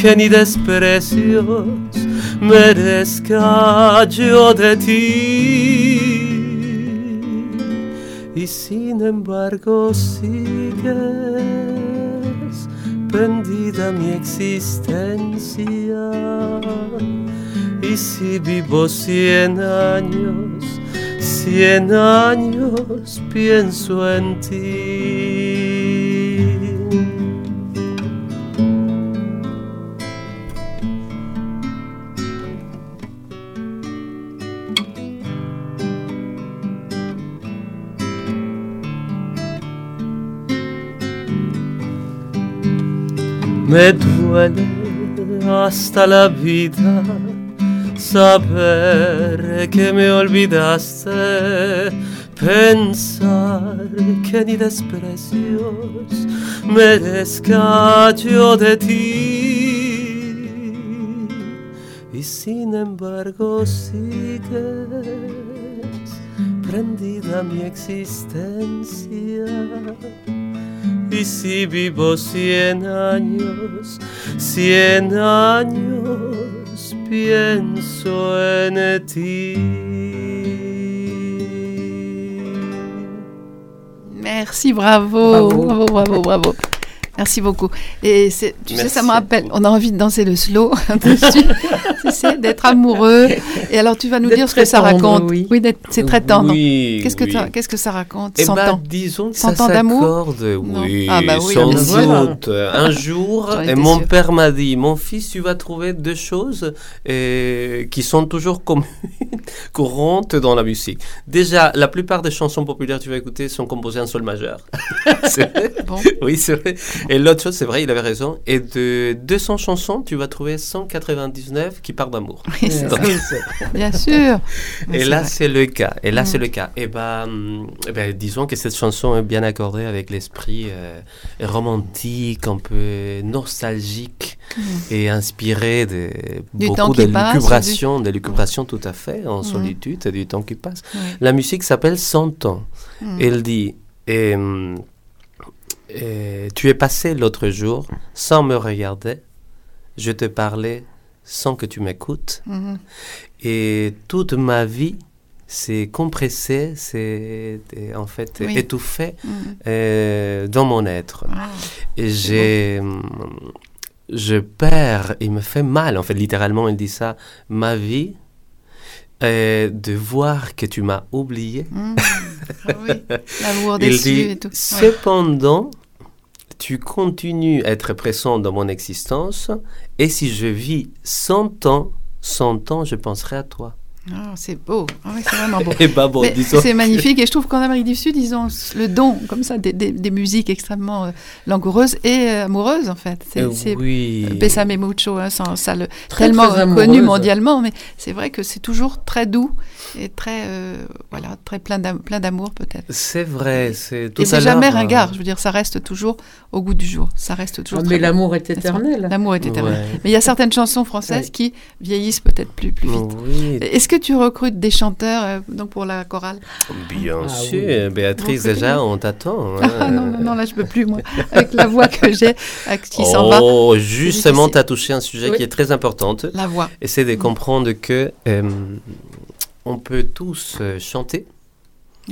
que ni desprecios merezca yo de ti. Y sin embargo sigues prendida mi existencia. Y si vivo cien años, cien años pienso en ti. Me duele hasta la vida saber que me olvidaste, pensar que ni desprecios merezca yo de ti. Y sin embargo sigues prendida mi existencia. Y si vivo cien años, cien años, pienso en ti. Merci, bravo, bravo, bravo, bravo. Merci beaucoup. Et tu sais, ça me rappelle, on a envie de danser le slow dessus, tu sais, d'être amoureux. Et alors, tu vas nous dire ce que ça raconte. Oui, c'est très tendre. qu'est-ce que qu'est-ce que ça raconte? Eh 100 ben, ans. Disons que 100 ça ans d'amour? Oui, ah bah oui, sans doute. Un jour, et mon père m'a dit, mon fils, tu vas trouver deux choses qui sont toujours communes, courantes dans la musique. Déjà, la plupart des chansons populaires que tu vas écouter sont composées en sol majeur. bon. Oui, c'est vrai. Et l'autre chose, c'est vrai, il avait raison. Et de 200 chansons, tu vas trouver 199 qui parlent d'amour. Oui, Bien sûr. Et là, c'est le cas. Et là, c'est le cas. Et ben, ben, disons que cette chanson est bien accordée avec l'esprit euh, romantique, un peu nostalgique mm. et inspiré de beaucoup de lucubration, du... de lucubration tout à fait, en mm. solitude, du temps qui passe. La musique s'appelle 100 ans. Mm. Elle dit. Et, tu es passé l'autre jour sans me regarder. Je te parlais sans que tu m'écoutes. Mhm. Et toute ma vie s'est compressée, s'est en fait étouffée mhm. euh, dans mon être. Et j'ai. Je perds, il me fait mal, en fait, littéralement, il dit ça, ma vie, euh, de voir que tu m'as oublié. Mhm. Ah L'amour déçu et tout. Cependant, tu continues à être présent dans mon existence, et si je vis 100 ans, 100 ans, je penserai à toi. Ah, c'est beau, ah c'est vraiment beau. Eh ben, c'est magnifique et je trouve qu'en Amérique du Sud, ils ont le don comme ça des, des, musiques extrêmement euh, langoureuses et euh, amoureuses en fait. C'est euh, oui. Besame Mucho, hein, ça, le, tellement connu mondialement, mais c'est vrai que c'est toujours très doux et très voilà très plein d'amour peut-être. C'est vrai, c'est Et c'est jamais ringard, je veux dire, ça reste toujours au goût du jour, ça reste toujours. Ah, mais l'amour est éternel. L'amour est éternel. Mais il y a certaines chansons françaises qui vieillissent peut-être plus plus vite. Est-ce que tu recrutes des chanteurs euh, donc pour la chorale Bien ah sûr, Béatrice, déjà, on t'attend. Hein. Ah, non, non, non, là, je peux plus, moi. Avec la voix que j'ai, qui s'en va. Oh, justement, tu as touché un sujet qui est très important. La voix. Essaie de comprendre que euh, on peut tous euh, chanter.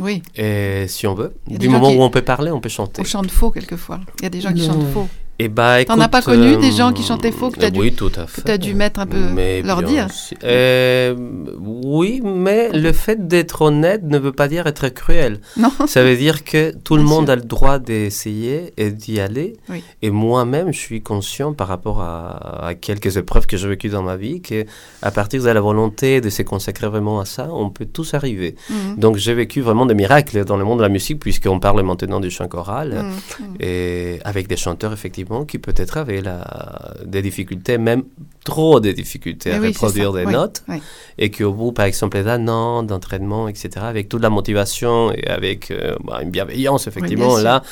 Oui. Et si on veut. Du moment où on peut parler, on peut chanter. On chante faux quelquefois. Il y a des gens qui chantent faux. Et eh bah, T'en as pas connu des gens qui chantaient faux que tu as dû, oui, tout à fait. as dû mettre un peu leur dire euh, Oui, mais le fait d'être honnête ne veut pas dire être cruel. Non. Ça veut dire que tout le monde a le droit d'essayer et d'y aller. Et moi-même, je suis conscient par rapport à, quelques épreuves que j'ai vécues dans ma vie que à partir de la volonté de se consacrer vraiment à ça, on peut tous arriver. Mhm. Donc j'ai vécu vraiment des miracles dans le monde de la musique puisqu'on parle maintenant du chant choral. Mhm. et avec des chanteurs effectivement qui peut-être avait la, des difficultés, même trop de difficultés à reproduire des notes, et qui au bout, par exemple, d'un an d'entraînement, etc., avec toute la motivation et avec euh, bah, une bienveillance, effectivement, là,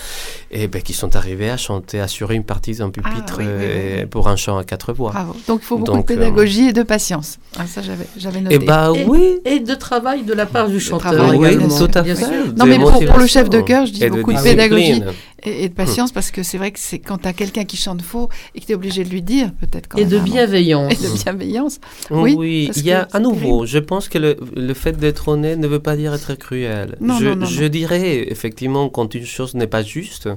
et ben, qui sont arrivés à chanter, assurer une partie d'un pupitre ah, euh, pour un chant à quatre voix. Donc il faut beaucoup de euh, pédagogie et de patience. Ah, ça, j'avais noté. Et, bah, oui. et de travail de la part du chanteur. Oui, tout à fait. Non, mais pour, pour, le chef de chœur, je dis beaucoup de, pédagogie et, de patience, parce que c'est vrai que c'est quand tu as quelqu'un qui chante faux et que tu es obligé de lui dire, peut-être. Et de bienveillance. Et de bienveillance. Oui, oui il y a à nouveau, je pense que le, le fait d'être honnête ne veut pas dire être cruel. Non, je, non, non, je dirais, effectivement, quand une chose n'est pas juste,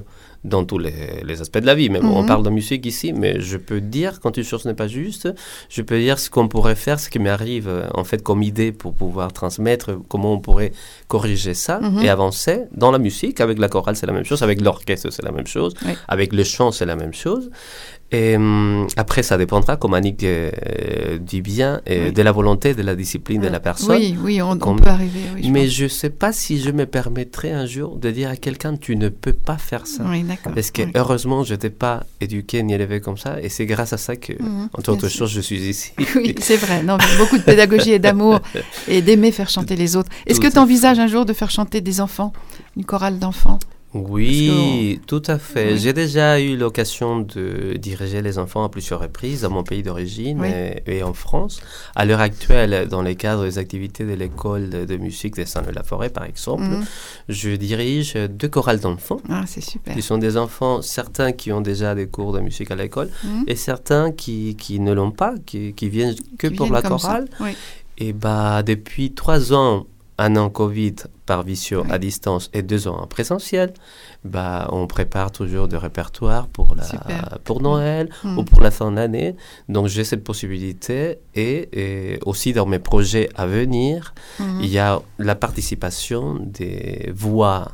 dans tous les, aspects de la vie. Mais on mhm. parle de musique ici, mais je peux dire quand une chose n'est pas juste, je peux dire ce qu'on pourrait faire, ce qui m'arrive en fait comme idée pour pouvoir transmettre, comment on pourrait corriger ça mhm. et avancer. Dans la musique, avec la chorale, c'est la même chose, avec l'orchestre, c'est la même chose, avec le chant, c'est la même chose. Et après, ça dépendra, comme Annick euh, dit bien, de la volonté, de la discipline de la personne. Oui, oui, on, peut arriver. mais je ne sais pas si je me permettrai un jour de dire à quelqu'un tu ne peux pas faire ça. Oui, d'accord. Parce que heureusement, je n'étais pas éduqué ni élevé comme ça, et c'est grâce à ça que, mhm, entre autres choses, je suis ici. Oui, c'est vrai. Non, beaucoup de pédagogie et d'amour et d'aimer faire chanter les autres. Est-ce que tu envisages un jour de faire chanter des enfants, une chorale d'enfants? Oui, tout à fait. J'ai déjà eu l'occasion de diriger les enfants à plusieurs reprises dans mon pays d'origine et, en France. À l'heure actuelle, dans les cadres des activités de l'école de, musique de Saint-Leu-la-Forêt, par exemple, mhm. je dirige deux chorales d'enfants. Ah, c'est super. Qui sont des enfants, certains qui ont déjà des cours de musique à l'école mhm. et certains qui, qui ne l'ont pas, qui, qui, viennent que pour la chorale. Et bah, depuis trois ans, un an Covid par visio à distance et deux ans en présentiel, bah, on prépare toujours des répertoires pour, la, pour Noël mm. ou pour la fin d'année. Donc j'ai cette possibilité et, aussi dans mes projets à venir, mm. il y a la participation des voix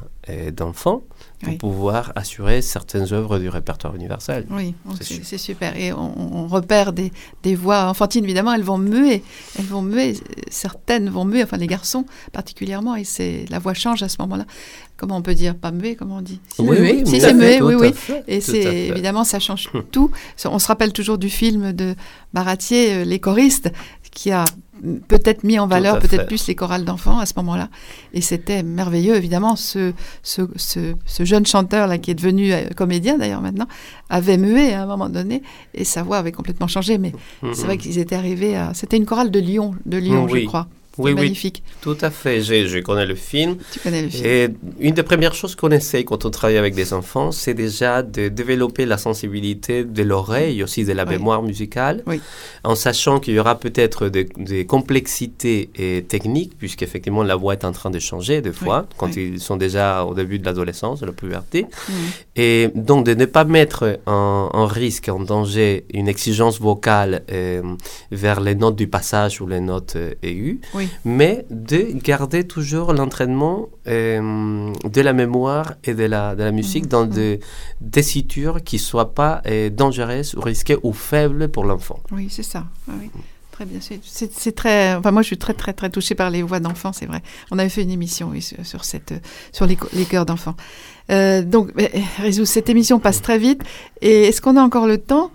d'enfants pour pouvoir assurer certaines œuvres du répertoire universel. Oui, c'est super. Et on, repère des, des, voix enfantines, évidemment, elles vont muer. Elles vont muer, certaines vont muer, enfin les garçons particulièrement, et c'est la voix change à ce moment-là. Comment on peut dire Pas muet, comment on dit Oui, oui, si c'est muet, oui, oui. et c'est évidemment, ça change tout. On se rappelle toujours du film de Baratier, euh, Les choristes, qui a peut-être mis en valeur peut-être plus les chorales d'enfants à ce moment-là. Et c'était merveilleux, évidemment. Ce, ce, ce, jeune chanteur qui est devenu euh, comédien d'ailleurs maintenant avait mué à un moment donné et sa voix avait complètement changé. Mais c'est vrai qu'ils étaient arrivés à. C'était une chorale de Lyon, de Lyon, je crois. Oui, magnifique. oui, tout à fait. Je, je, connais le film. Tu connais le film. Et une des premières choses qu'on essaye quand on travaille avec des enfants, c'est déjà de développer la sensibilité de l'oreille, aussi de la mémoire musicale, oui. en sachant qu'il y aura peut-être des, complexités et techniques, puisqu'effectivement la voix est en train de changer des fois, quand ils sont déjà au début de l'adolescence, de la puberté. Et donc de ne pas mettre en, en, risque, en danger, une exigence vocale euh, vers les notes du passage ou les notes euh, aiguës. Oui mais de garder toujours l'entraînement euh, de la mémoire et de la, de la musique dans des tessitures qui ne soient pas euh, dangereuses ou risquées ou faibles pour l'enfant. Oui, c'est ça. Oui. Très bien. C'est très. Enfin, moi, je suis très, très, très touchée par les voix d'enfants, c'est vrai. On avait fait une émission sur, cette, sur les, les chœurs d'enfants. Euh, donc, Réseau, cette émission passe très vite. Et est-ce qu'on a encore le temps?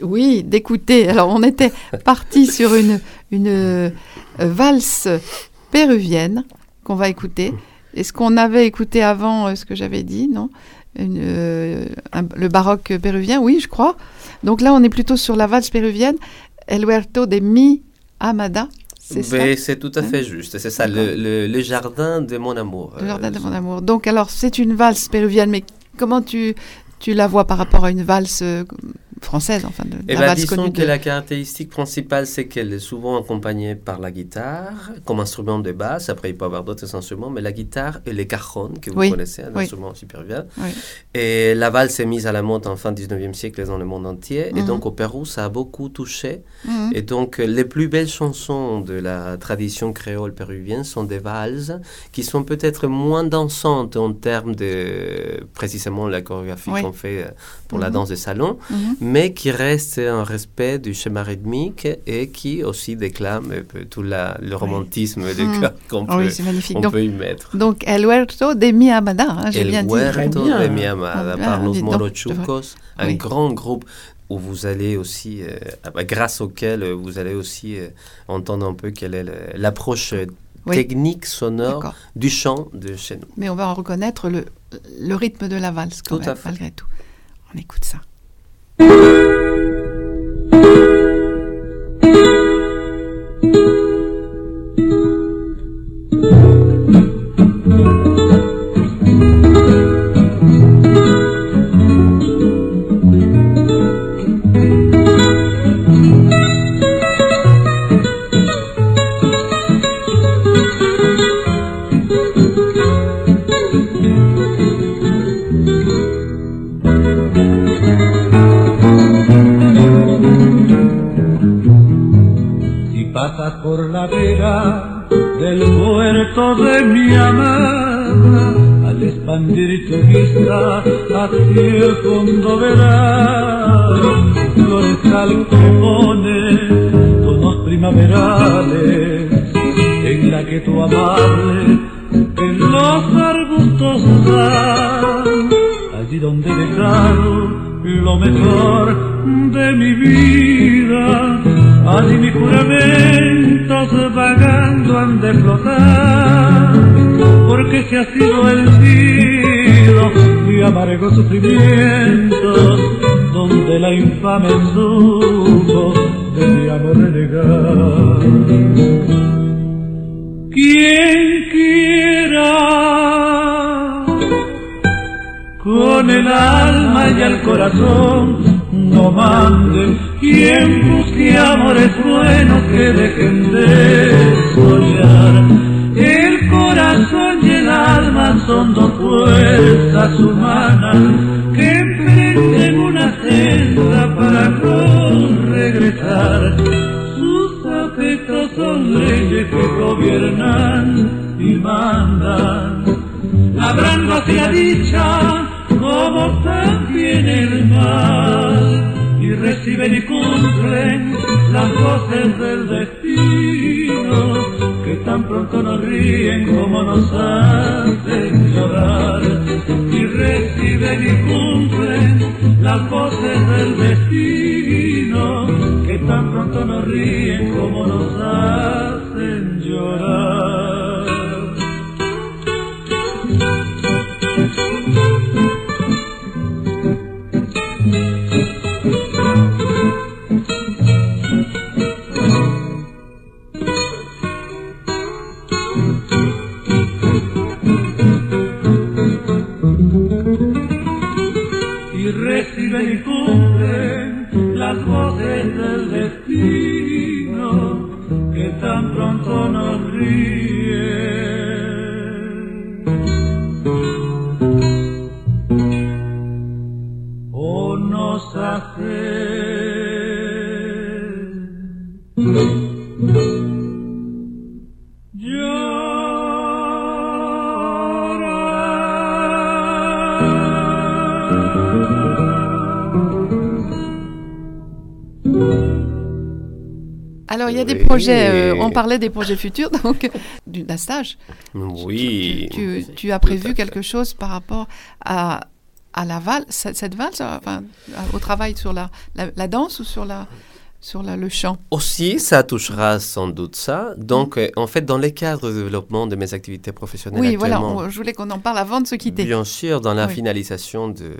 Oui, d'écouter. Alors, on était parti sur une, une euh, valse péruvienne qu'on va écouter. Est-ce qu'on avait écouté avant euh, ce que j'avais dit Non euh, Le baroque péruvien, oui, je crois. Donc là, on est plutôt sur la valse péruvienne, El Huerto de Mi Amada. C'est tout à hein fait juste, c'est ça, le, le, jardin de mon amour. Le jardin de mon amour. Donc alors, c'est une valse péruvienne, mais comment tu, tu la vois par rapport à une valse française, enfin de, eh ben, disons que la caractéristique principale, c'est qu'elle est souvent accompagnée par la guitare comme instrument de basse. Après, il peut y avoir d'autres instruments, mais la guitare et les cajon que vous connaissez, un instrument super bien. Et la valse est mise à la mode en fin 19e siècle dans le monde entier. Et mhm. donc au Pérou, ça a beaucoup touché. Mhm. Et donc les plus belles chansons de la tradition créole péruvienne sont des valses qui sont peut-être moins dansantes en termes de précisément la chorégraphie qu'on fait pour la mhm. danse de salon mais qui reste un respect du schéma rythmique et qui aussi déclame tout le romantisme de hmm. cœur qu'on ah peut, peut, y mettre. Donc, El Huerto de Mi Amada, hein, j'ai bien dit. El Huerto de Mi Amada, ah, par Los Morochucos, un grand groupe où vous allez aussi, euh, ah bah, grâce auquel vous allez aussi euh, entendre un peu quelle est l'approche technique sonore du chant de chez nous. Mais on va en reconnaître le, le rythme de la valse quand même, malgré tout. On écoute ça. Vista hacia el fondo verás sal que pone tonos primaverales en la que tu amable en los arbustos dan allí donde dejaron lo mejor de mi vida. Allí mis juramentos vagando han de flotar, porque se ha sido el cielo y amargo sufrimiento, donde la infame supo de mi amor renegar. Quien quiera con el alma y el corazón Euh, on parlait des projets futurs, donc d'un stage. Oui. Tu, as prévu quelque chose par rapport à, à la valse, cette, valse, enfin, au travail sur la, la danse ou sur la, sur le chant. Aussi, ça touchera sans doute ça. Donc, mm. euh, en fait, dans les cadres de développement de mes activités professionnelles oui, voilà, je voulais qu'on en parle avant de se quitter. Bien sûr, dans la finalisation de,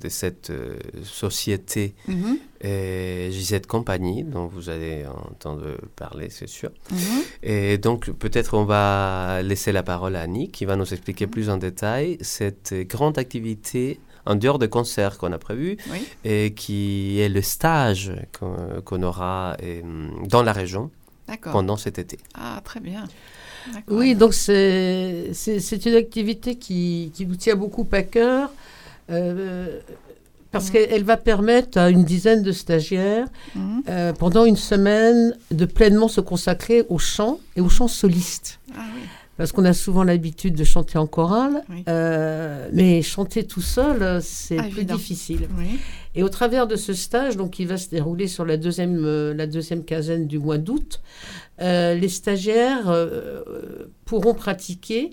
de, cette euh, société mm -hmm. euh, Compagnie, dont vous allez entendre parler, c'est sûr. Mm-hmm. Et donc, peut-être on va laisser la parole à Annie, qui va nous expliquer mm-hmm. plus en détail cette grande activité en dehors des concerts qu'on a prévus, et qui est le stage qu'on aura euh, dans la région pendant cet été. Ah, très bien. Oui, donc c'est une activité qui, qui, vous tient beaucoup à cœur. Euh, parce mmh. qu'elle va permettre à une dizaine de stagiaires, mmh. euh, pendant une semaine, de pleinement se consacrer au chant et au chant soliste. Ah, oui parce qu'on a souvent l'habitude de chanter en chorale, euh, mais chanter tout seul, euh, c'est ah, plus difficile. Et au travers de ce stage, donc qui va se dérouler sur la deuxième, euh, la deuxième quinzaine du mois d'août, les stagiaires pourront pratiquer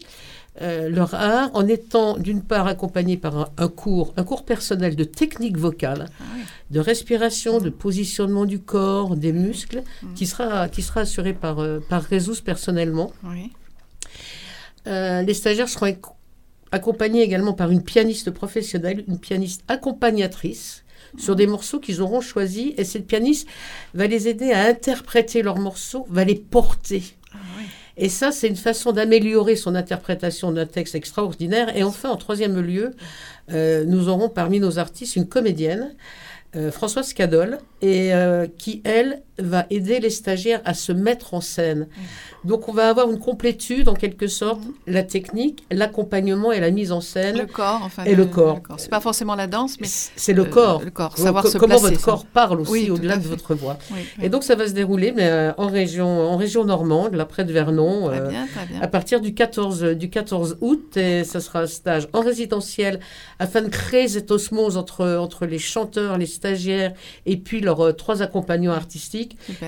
leur art en étant d'une part accompagnés par un, cours, un cours personnel de technique vocale, ah de respiration, de positionnement du corps, des muscles, mm. qui, sera, qui sera assuré par, par Résus personnellement. Oui. Euh, les stagiaires seront accompagnés également par une pianiste professionnelle, une pianiste accompagnatrice sur des morceaux qu'ils auront choisis. Et cette pianiste va les aider à interpréter leurs morceaux, va les porter. Ah et ça, c'est une façon d'améliorer son interprétation d'un texte extraordinaire. Et enfin, en troisième lieu, euh, nous aurons parmi nos artistes une comédienne, euh, Françoise Cadol, et qui, elle, va aider les stagiaires à se mettre en scène. Donc on va avoir une complétude en quelque sorte, la technique, l'accompagnement et la mise en scène. Le corps, enfin. Et le, corps. C'est pas forcément la danse, mais c'est le corps. Le corps, savoir se comment votre corps parle aussi au-delà de votre voix. Et donc ça va se dérouler, mais euh, en région, en région normande, là près de Vernon, euh, à partir du 14 du 14 août, et ça sera un stage en résidentiel afin de créer cette osmose entre entre les chanteurs, les stagiaires et puis leurs trois accompagnants artistiques.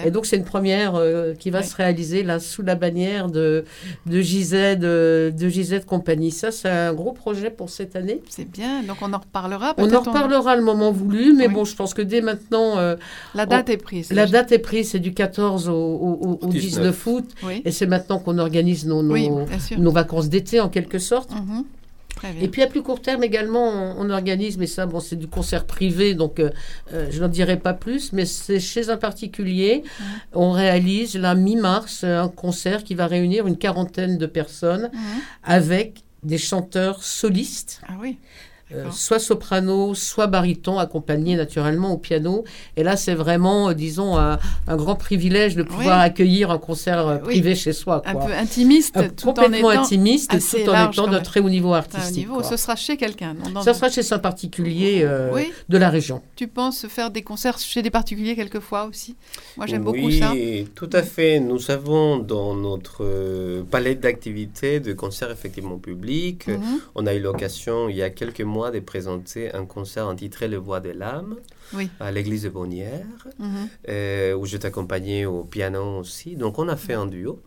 Et donc, c'est une première qui va se réaliser là sous la bannière de, de JZ, de, de Compagnie. Ça, c'est un gros projet pour cette année. C'est bien. Donc, on en reparlera. On en reparlera le moment voulu, mais bon, je pense que dès maintenant. la date est prise. La date est prise, c'est du 14 au, 19. août. Et c'est maintenant qu'on organise nos, nos, vacances d'été, en quelque sorte. Mhm. Et puis à plus court terme également, on, organise, mais ça, bon, c'est du concert privé, donc euh, euh, je n'en dirai pas plus, mais c'est chez un particulier. On réalise, là, mi-mars, un concert qui va réunir une quarantaine de personnes avec des chanteurs solistes. Ah oui. Euh, soit soprano, soit baryton, accompagné naturellement au piano. Et là, c'est vraiment, euh, disons, un, grand privilège de pouvoir accueillir un concert euh, privé chez soi. Un peu intimiste, tout complètement en étant intimiste, tout en étant de très haut niveau artistique. Niveau, ce sera chez quelqu'un. Ce sera chez un particulier de la région. Tu penses faire des concerts chez des particuliers quelquefois aussi? Moi, j'aime beaucoup ça. Oui, tout à fait. Nous avons dans notre palette d'activités de concerts effectivement publics. Mhm. On a eu l'occasion il y a quelques mois de présenter un concert intitulé Le Voix de l'âme à l'église de Bonnières, mhm. euh, où je t'accompagnais au piano aussi. Donc on a fait un duo.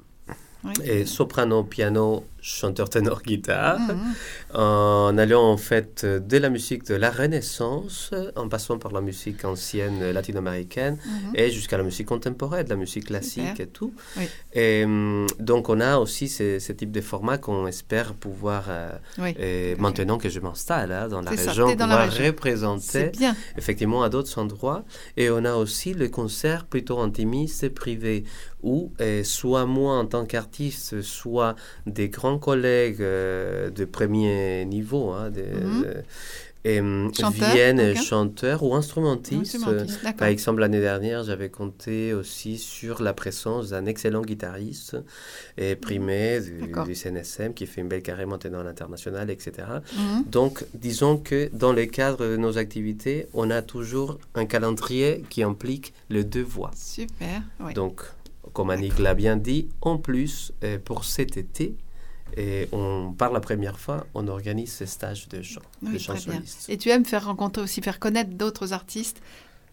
Et soprano, piano, chanteur ténor guitare, mhm. en allant en fait de la musique de la Renaissance, en passant par la musique ancienne latino-américaine mhm. et jusqu'à la musique contemporaine, la musique classique et tout. Et hum, donc on a aussi ce, type de format qu'on espère pouvoir, euh, maintenant que je m'installe hein, dans la région, pouvoir représenter effectivement à d'autres endroits. Et on a aussi le concert plutôt intimiste, privé, où euh, soit moi en tant qu'artiste, soit des grands collègues euh, de premier niveau, hein, mhm. et, hum, viennent chanteurs ou instrumentistes. Par exemple, l'année dernière, j'avais compté aussi sur la présence d'un excellent guitariste et primé du, CNSM qui fait une belle carrière maintenant à l'international, etc. Mhm. Donc, disons que dans le cadre de nos activités, on a toujours un calendrier qui implique les deux voix. Super. Donc, comme Annick l'a bien dit, en plus, euh, pour cet été, et on, par la première fois, on organise ces stages de chant, de Et tu aimes faire rencontrer aussi, faire connaître d'autres artistes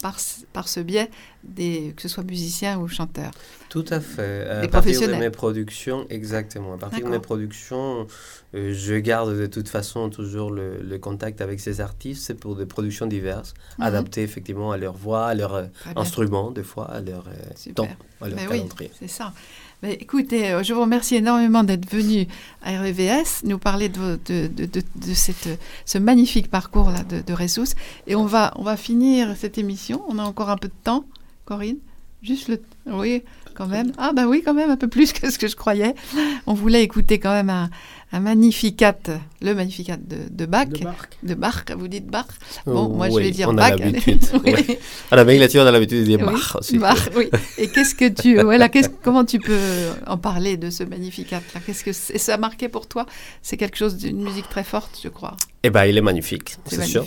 par, par ce biais, des, que ce soit musiciens ou chanteurs. Tout à fait. À partir de mes productions, exactement. À partir de mes productions, euh, je garde de toute façon toujours le, contact avec ces artistes. C'est pour des productions diverses, mhm. adaptées effectivement à leur voix, à leur euh, instrument, des fois, à leur euh, temps, à leur calendrier. c'est ça écoutez, euh, je vous remercie énormément d'être venu à RVS nous parler de, de, de, cette, ce magnifique parcours là de, de Ressus. Et on va, on va finir cette émission. On a encore un peu de temps, Corinne. Juste le. Oui, quand même. Ah, bah oui, quand même, un peu plus que ce que je croyais. On voulait écouter quand même un, un magnificat, le magnificat de, de Bach. De Bach. vous dites Bach? Bon, moi je vais dire Bach. A oui. À l'Amérique latine, on a l'habitude de dire Bach aussi. Bach, oui. Et qu'est-ce que tu, voilà, comment tu peux en parler de ce magnificat? Là Qu'est-ce que ça a marqué pour toi? C'est quelque chose d'une musique très forte, je crois. Eh bien, il est magnifique, c'est sûr.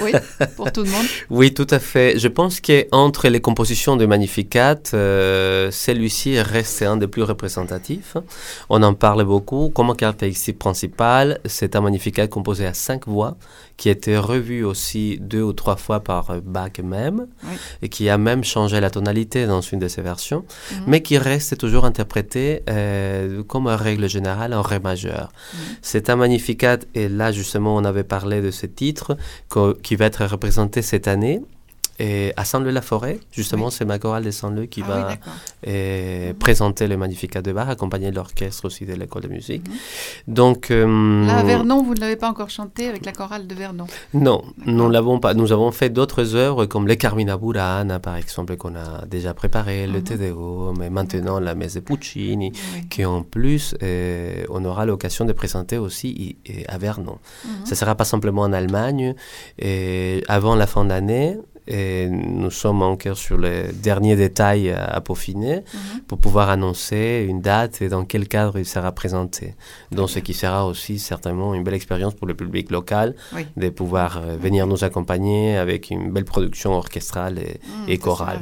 oui, pour tout le monde. Oui, tout à fait. Je pense qu'entre les compositions de Magnificat, euh, celui-ci reste un des plus représentatifs. On en parle beaucoup. Comment caractéristique principale, c'est un Magnificat composé à cinq voix, qui a été revu aussi deux ou trois fois par Bach même, et qui a même changé la tonalité dans une de ses versions, mhm. mais qui reste toujours interprété euh, comme règle générale en Ré majeur. Mhm. C'est un Magnificat, et là justement, on avait parlé de ce titre qui va être représenté cette année et à Saint-Leu-la-Forêt, justement, c'est ma chorale de Saint-Leu qui ah va mhm. présenter le Magnificat de Bach, accompagné de l'orchestre aussi de l'école de musique. Mhm. Donc, euh, Là, à Vernon, vous ne l'avez pas encore chanté avec la chorale de Vernon Non, nous l'avons pas. Nous avons fait d'autres œuvres comme les Carmina Burana, par exemple, qu'on a déjà préparé, le mhm. Te Deum, mais maintenant la messe de Puccini, qui en plus, euh, on aura l'occasion de présenter aussi à Vernon. Ça ne sera pas simplement en Allemagne. Et avant la fin d'année, et nous sommes encore sur les derniers détails à, peaufiner mhm. pour pouvoir annoncer une date et dans quel cadre il sera présenté. Donc, ce qui sera aussi certainement une belle expérience pour le public local de pouvoir euh, venir nous accompagner avec une belle production orchestrale et, mmh, chorale.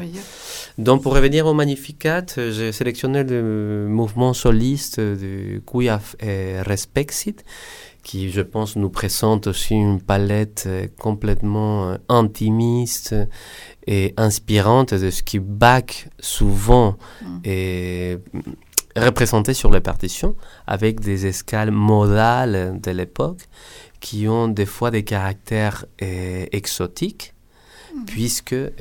Donc, pour revenir au Magnificat, j'ai sélectionné le mouvement soliste du Cuiaf Respexit qui, je pense, nous présente aussi une palette euh, complètement euh, intimiste et inspirante de ce qui Bach souvent mm. est représenté sur les partitions avec des escales modales de l'époque qui ont des fois des caractères euh, exotiques Puisque euh,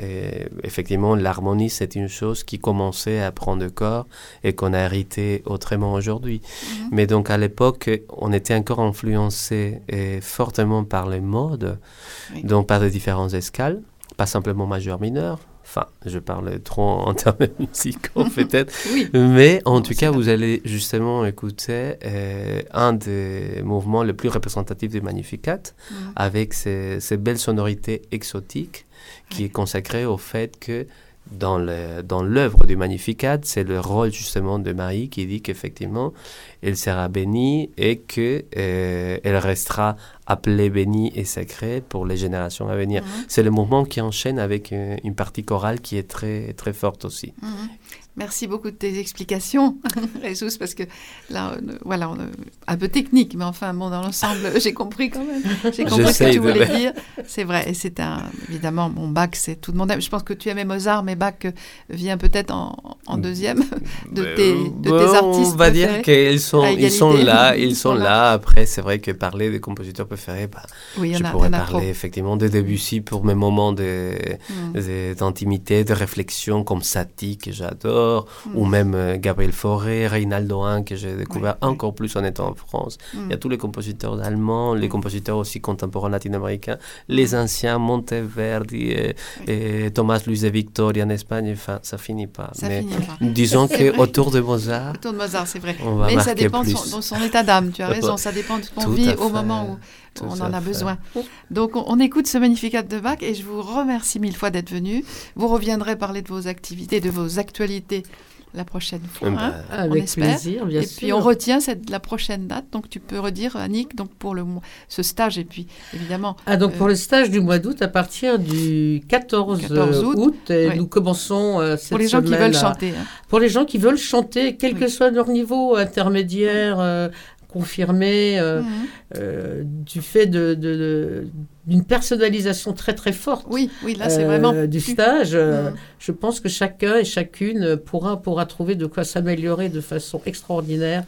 effectivement l'harmonie c'est une chose qui commençait à prendre corps et qu'on a hérité autrement aujourd'hui. Mm-hmm. Mais donc à l'époque, on était encore influencé euh, fortement par les modes, donc par les différentes escales, pas simplement majeur-mineur. Enfin, je parle trop en termes musicaux peut-être. Mais en tout cas, vous allez justement écouter euh, un des mouvements les plus représentatifs du Magnificat, mm. avec ces, ces, belles sonorités exotiques qui est consacré au fait que dans l'œuvre dans du Magnificat, c'est le rôle justement de Marie qui dit qu'effectivement, elle sera bénie et qu'elle euh, elle restera appelée bénie et sacrée pour les générations à venir. Mhm. C'est le mouvement qui enchaîne avec une, une, partie chorale qui est très, très forte aussi. Mhm. Merci beaucoup de tes explications, Jesus, parce que là, voilà, on, un peu technique, mais enfin, bon, dans l'ensemble, j'ai compris quand même. J'ai compris ce que tu voulais dire. C'est vrai, et c'est un, évidemment, mon bac, c'est tout le monde Je pense que tu aimais Mozart, mais Bach vient peut-être en, en, deuxième de euh, tes, de tes artistes. On va dire qu'ils sont, ils sont là, ils sont là. Après, c'est vrai que parler des compositeurs préférés, bah, oui, je a, pourrais parler effectivement de Debussy pour mes moments d'intimité, de, de réflexion, comme Satie, que j'adore ou mm. même euh, Gabriel Fauré, Reynaldo Han, que j'ai découvert encore plus en étant en France. Il y a mm. tous les compositeurs allemands, les mm. compositeurs aussi contemporains latino-américains, les anciens, Monteverdi et, Thomas Luis de Victoria en Espagne. Enfin, ça finit pas. Mais disons qu'autour de Mozart. Autour de Mozart, c'est vrai. Mais ça dépend de son, état d'âme, tu as raison. Ça dépend de ce qu'on vit au moment où on en a besoin. Donc, on, écoute ce magnificat de Bach et je vous remercie mille fois d'être venu. Vous reviendrez parler de vos activités, de vos actualités la prochaine fois. Hein, avec plaisir, bien et puis on retient cette, la prochaine date. Donc tu peux redire, Annick, donc pour le, ce stage et puis évidemment. Ah donc pour le stage du mois d'août à partir du 14, août, nous commençons euh, cette Pour les gens qui veulent chanter. Hein. Pour les gens qui veulent chanter, quel que soit leur niveau intermédiaire, euh, confirmé euh, mhm. euh, du fait de, d'une personnalisation très très forte oui, oui, là, c'est vraiment euh, du stage. Mhm. Je pense que chacun et chacune pourra, pourra trouver de quoi s'améliorer de façon extraordinaire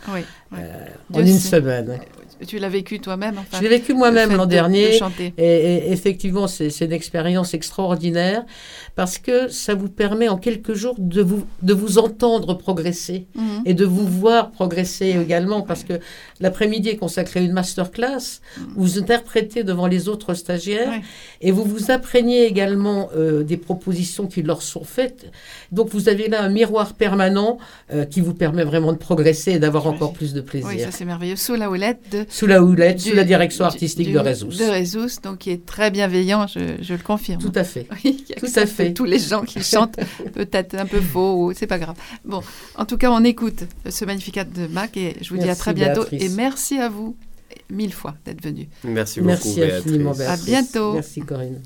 en une semaine. Tu l'as vécu toi-même Je l'ai vécu moi-même l'an dernier. et, effectivement, c'est une expérience extraordinaire parce que ça vous permet en quelques jours de vous, de vous entendre progresser mhm. et de vous voir progresser également parce que l'après-midi est consacré à une masterclass où mhm. vous interprétez devant les autres stagiaires et vous vous apprenez également euh, des propositions qui leur sont faites. Donc vous avez là un miroir permanent euh, qui vous permet vraiment de progresser et d'avoir encore plus de plaisir. Oui, ça c'est merveilleux. Sous la houlette de sous la houlette, sous la direction artistique de Résus. De Résus, donc qui est très bienveillant, je, le confirme. Tout à fait. Oui, Tout à fait. Tous les gens qui chantent peut-être un peu faux, c'est pas grave. Bon, en tout cas, on écoute ce magnificat de Mac et je vous dis à très bientôt et merci à vous mille fois d'être venu. Merci beaucoup. Merci infiniment. À bientôt. Merci Corinne.